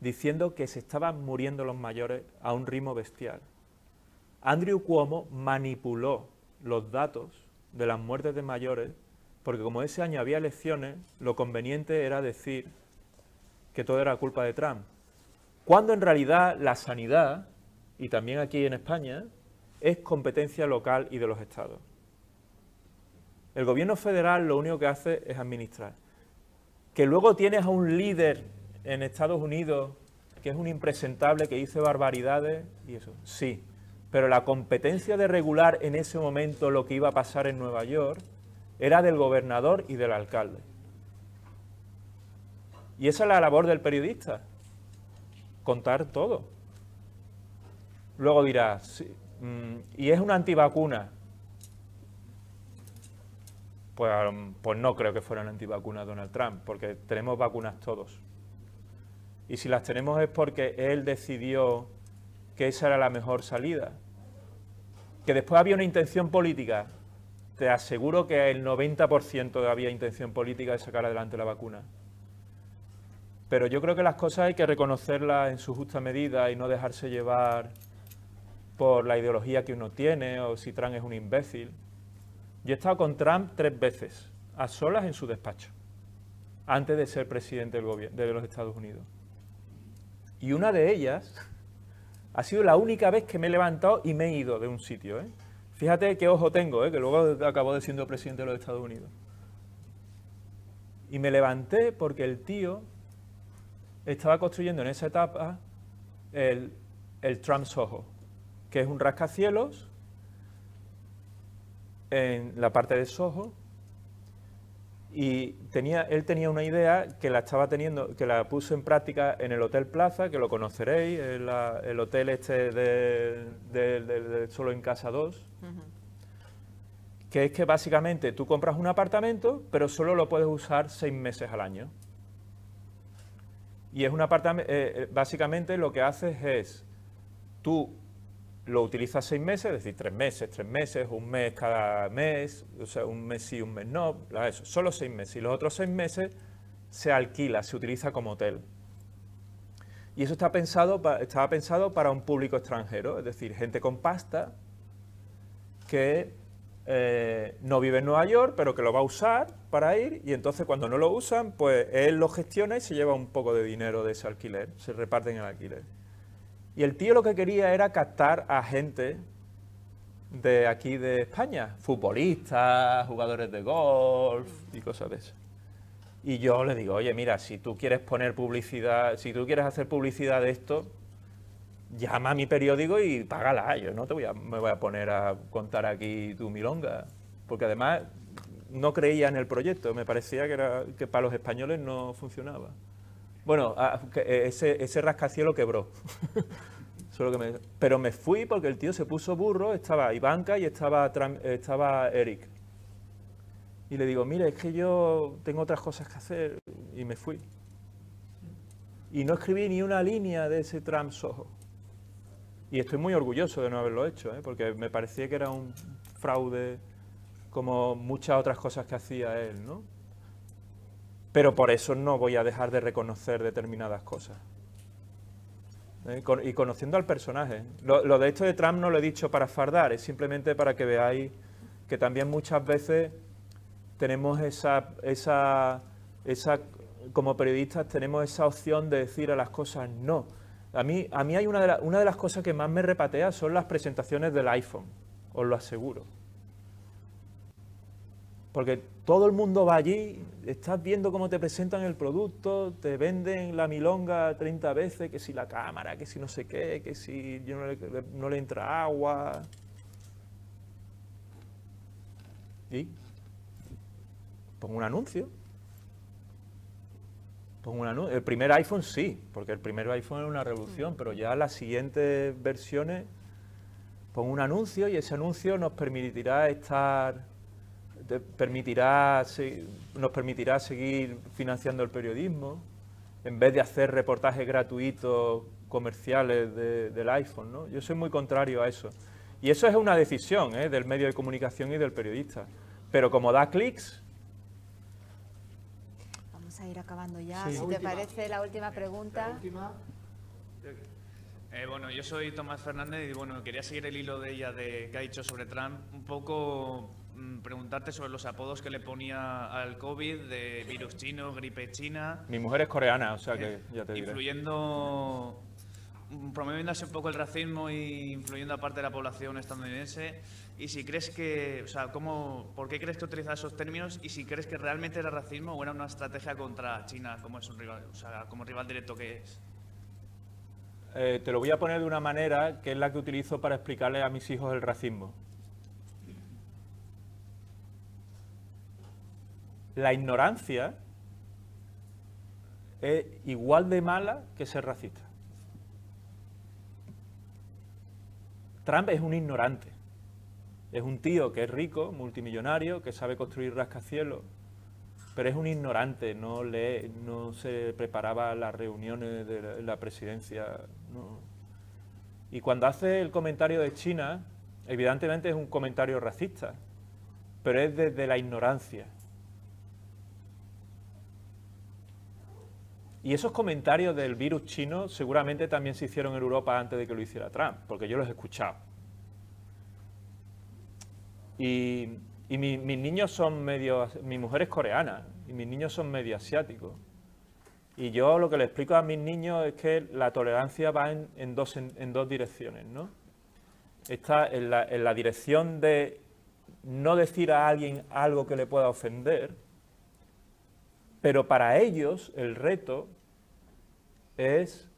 diciendo que se estaban muriendo los mayores a un ritmo bestial. Andrew Cuomo manipuló los datos de las muertes de mayores porque como ese año había elecciones, lo conveniente era decir que todo era culpa de Trump. Cuando en realidad la sanidad, y también aquí en España, es competencia local y de los estados. El gobierno federal lo único que hace es administrar. Que luego tienes a un líder en Estados Unidos que es un impresentable, que dice barbaridades y eso, sí. Pero la competencia de regular en ese momento lo que iba a pasar en Nueva York era del gobernador y del alcalde. Y esa es la labor del periodista, contar todo. Luego dirás, mm, y es una antivacuna. Pues, pues, no creo que fueran antivacunas Donald Trump, porque tenemos vacunas todos. Y si las tenemos es porque él decidió que esa era la mejor salida. Que después había una intención política. Te aseguro que el 90% había intención política de sacar adelante la vacuna. Pero yo creo que las cosas hay que reconocerlas en su justa medida y no dejarse llevar por la ideología que uno tiene o si Trump es un imbécil. Yo he estado con Trump tres veces, a solas en su despacho. antes de ser presidente de los Estados Unidos. Y una de ellas ha sido la única vez que me he levantado y me he ido de un sitio. ¿eh? Fíjate qué ojo tengo, ¿eh? que luego acabó de siendo presidente de los Estados Unidos. Y me levanté porque el tío estaba construyendo en esa etapa el, el Trump Soho, que es un rascacielos en la parte de Soho y tenía, él tenía una idea que la estaba teniendo, que la puso en práctica en el Hotel Plaza, que lo conoceréis, el, hotel este de, Solo en Casa 2, que es que básicamente tú compras un apartamento, pero solo lo puedes usar seis meses al año. Y es un apartamento, eh, eh, básicamente lo que haces es, tú lo utilizas seis meses, es decir, tres meses, tres meses, un mes cada mes, o sea, un mes sí, un mes no, eso, solo seis meses. Y los otros seis meses se alquila, se utiliza como hotel. Y eso está pensado, estaba pensado para un público extranjero, es decir, gente con pasta que eh, no vive en Nueva York, pero que lo va a usar para ir, y entonces cuando no lo usan, pues él lo gestiona y se lleva un poco de dinero de ese alquiler, se reparten el alquiler. Y el tío lo que quería era captar a gente de aquí de España, futbolistas, jugadores de golf y cosas de eso. Y yo le digo, oye, mira, si tú quieres poner publicidad, si tú quieres hacer publicidad de esto, llama a mi periódico y págala. Yo no te voy a, me voy a poner a contar aquí tu milonga. Porque además no creía en el proyecto, me parecía que, era, que para los españoles no funcionaba. Bueno, ah, eh, ese, ese rascacielos quebró. pero me fui porque el tío se puso burro, estaba Ivanka y estaba, Eric. Y le digo, mire, es que yo tengo otras cosas que hacer y me fui. Y no escribí ni una línea de ese Trump Soho. Y estoy muy orgulloso de no haberlo hecho, ¿eh? porque me parecía que era un fraude como muchas otras cosas que hacía él, ¿no? Pero por eso no voy a dejar de reconocer determinadas cosas. ¿Eh? y conociendo al personaje. Lo, de esto de Trump no lo he dicho para fardar, es simplemente para que veáis que también muchas veces tenemos esa, esa, esa como periodistas tenemos esa opción de decir a las cosas no. A mí, a mí hay una de, una de las cosas que más me repatea son las presentaciones del iPhone, os lo aseguro. Porque todo el mundo va allí, estás viendo cómo te presentan el producto, te venden la milonga 30 veces, que si la cámara, que si no sé qué, que si no le, entra agua. ¿Y? Pongo un anuncio. Pongo un anuncio. El primer iPhone sí, porque el primer iPhone era una revolución, pero ya las siguientes versiones pongo un anuncio y ese anuncio nos permitirá estar permitirá, nos permitirá seguir financiando el periodismo, en vez de hacer reportajes gratuitos comerciales del iPhone. ¿no? Yo soy muy contrario a eso. Y eso es una decisión ¿eh? del medio de comunicación y del periodista. Pero como da clics... Vamos a ir acabando ya. si te parece la última pregunta. Eh, bueno, yo soy Tomás Fernández y bueno, quería seguir el hilo de ella de, que ha dicho sobre Trump, un poco preguntarte sobre los apodos que le ponía al COVID de virus chino, gripe china. Mi mujer es coreana, o sea que eh, ya te diré. Influyendo, mm, promoviéndose un poco el racismo y influyendo a parte de la población estadounidense. Y si crees que, o sea, ¿cómo, ¿por qué crees que utiliza esos términos? Y si crees que realmente era racismo o era una estrategia contra China, como es un rival, o sea, como rival directo que es. Eh, te lo voy a poner de una manera que es la que utilizo para explicarle a mis hijos el racismo. La ignorancia es igual de mala que ser racista. Trump es un ignorante. Es un tío que es rico, multimillonario, que sabe construir rascacielos, pero es un ignorante, no lee, no se preparaba las reuniones de la presidencia. Y cuando hace el comentario de China, evidentemente es un comentario racista, pero es desde la ignorancia. Y esos comentarios del virus chino seguramente también se hicieron en Europa antes de que lo hiciera Trump, porque yo los he escuchado. Y, mis niños son medio... Mi mujer es coreana y mis niños son medio asiáticos. Y yo lo que le explico a mis niños es que la tolerancia va en, dos, en, dos, direcciones, ¿no? Está en la, en la dirección de no decir a alguien algo que le pueda ofender, pero para ellos el reto es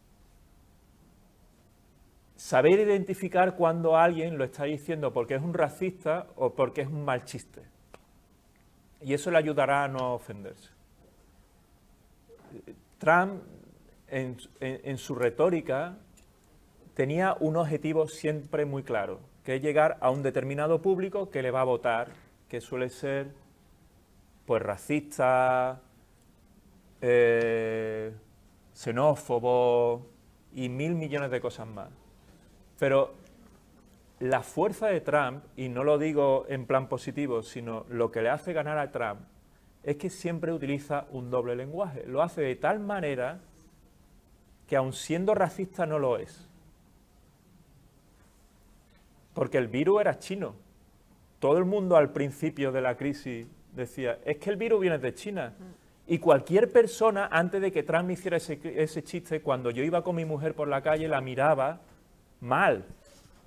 saber identificar cuando alguien lo está diciendo porque es un racista o porque es un mal chiste. Y eso le ayudará a no ofenderse. Trump, en, su retórica, tenía un objetivo siempre muy claro, que es llegar a un determinado público que le va a votar, que suele ser pues racista, eh, y mil millones de cosas más. Pero la fuerza de Trump, y no lo digo en plan positivo, sino lo que le hace ganar a Trump, es que siempre utiliza un doble lenguaje. Lo hace de tal manera que aun siendo racista no lo es. Porque el virus era chino. Todo el mundo al principio de la crisis decía, es que el virus viene de China. Y cualquier persona, antes de que Trump hiciera ese, ese chiste, cuando yo iba con mi mujer por la calle, la miraba mal.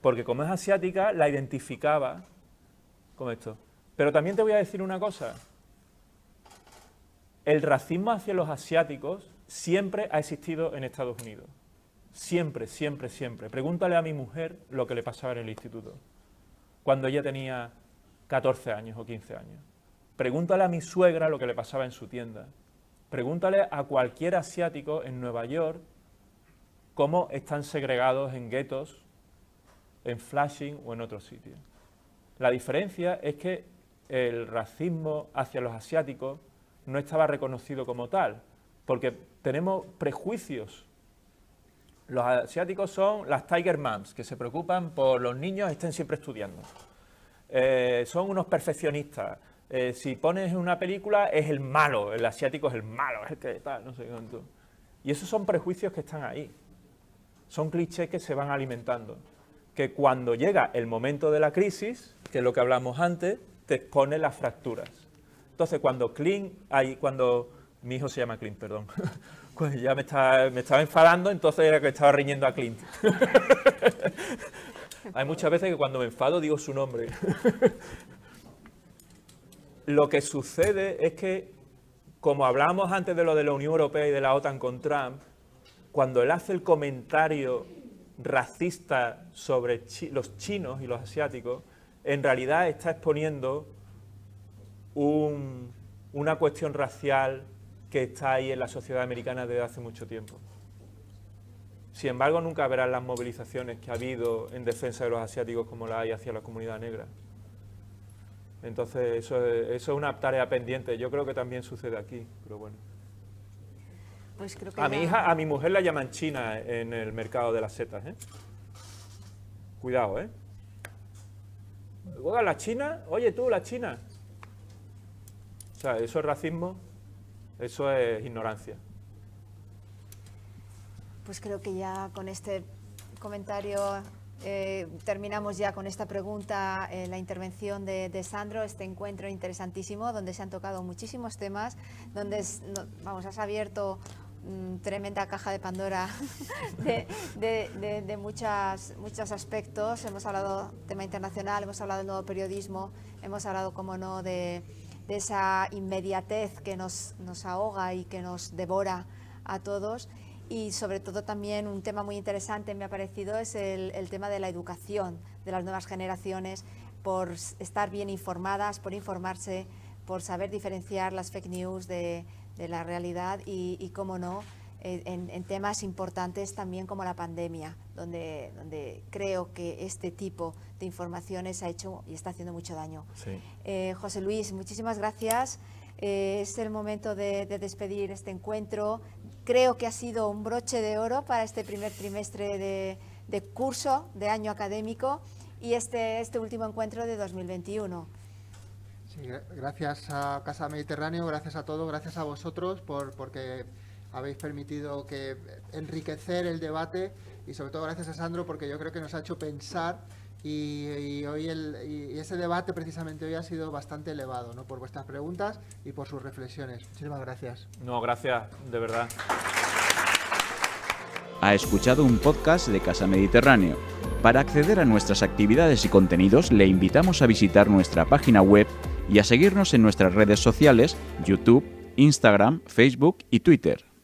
Porque como es asiática, la identificaba con esto. Pero también te voy a decir una cosa. El racismo hacia los asiáticos siempre ha existido en Estados Unidos. Siempre, siempre, siempre. Pregúntale a mi mujer lo que le pasaba en el instituto, cuando ella tenía 14 años o 15 años. Pregúntale a mi suegra lo que le pasaba en su tienda. Pregúntale a cualquier asiático en Nueva York cómo están segregados en guetos, en Flushing o en otros sitios. La diferencia es que el racismo hacia los asiáticos no estaba reconocido como tal, porque tenemos prejuicios. Los asiáticos son las Tiger Moms, que se preocupan por los niños estén siempre estudiando. Eh, son unos perfeccionistas. Eh, si pones una película, es el malo, el asiático es el malo, es el que tal, no sé cuánto. Y esos son prejuicios que están ahí. Son clichés que se van alimentando. Que cuando llega el momento de la crisis, que es lo que hablamos antes, te expone las fracturas. Entonces, cuando Clint, ahí, cuando mi hijo se llama Clint, perdón, pues ya me estaba, me estaba enfadando, entonces era que estaba riñendo a Clint. Hay muchas veces que cuando me enfado digo su nombre. lo que sucede es que, como hablábamos antes de lo de la Unión Europea y de la OTAN con Trump, cuando él hace el comentario racista sobre los chinos y los asiáticos, en realidad está exponiendo una cuestión racial que está ahí en la sociedad americana desde hace mucho tiempo. Sin embargo, nunca verán las movilizaciones que ha habido en defensa de los asiáticos como la hay hacia la comunidad negra. Entonces, eso es, una tarea pendiente. Yo creo que también sucede aquí, pero bueno. Pues a mi hija, a mi mujer la llaman China en el mercado de las setas, ¿eh? Cuidado, ¿eh? Oiga, la China, oye tú, la China. O sea, eso es racismo, eso es ignorancia. Pues creo que ya con este comentario eh, terminamos ya con esta pregunta, eh, la intervención de, Sandro, este encuentro interesantísimo donde se han tocado muchísimos temas, donde vamos, has abierto mm, tremenda caja de Pandora de, de, muchos aspectos. Hemos hablado tema internacional, hemos hablado del nuevo periodismo, hemos hablado, como no, de esa inmediatez que nos ahoga y que nos devora a todos. Y sobre todo también un tema muy interesante me ha parecido es el, el, tema de la educación de las nuevas generaciones, por estar bien informadas, por informarse, por saber diferenciar las fake news de, de la realidad y, y cómo no, eh, en, temas importantes también como la pandemia, donde, donde creo que este tipo de informaciones ha hecho y está haciendo mucho daño. Eh, José Luis, muchísimas gracias. Eh, es el momento de, despedir este encuentro. Creo que ha sido un broche de oro para este primer trimestre de, curso, de año académico y este, este último encuentro de 2021. Sí, gracias a Casa Mediterráneo, gracias a todos, gracias a vosotros por, porque habéis permitido que enriquecer el debate y sobre todo gracias a Sandro porque yo creo que nos ha hecho pensar y, hoy el, y ese debate precisamente hoy ha sido bastante elevado ¿no? por vuestras preguntas y por sus reflexiones. Muchísimas gracias. No, gracias, de verdad. Ha escuchado un podcast de Casa Mediterráneo. Para acceder a nuestras actividades y contenidos le invitamos a visitar nuestra página web y a seguirnos en nuestras redes sociales, YouTube, Instagram, Facebook y Twitter.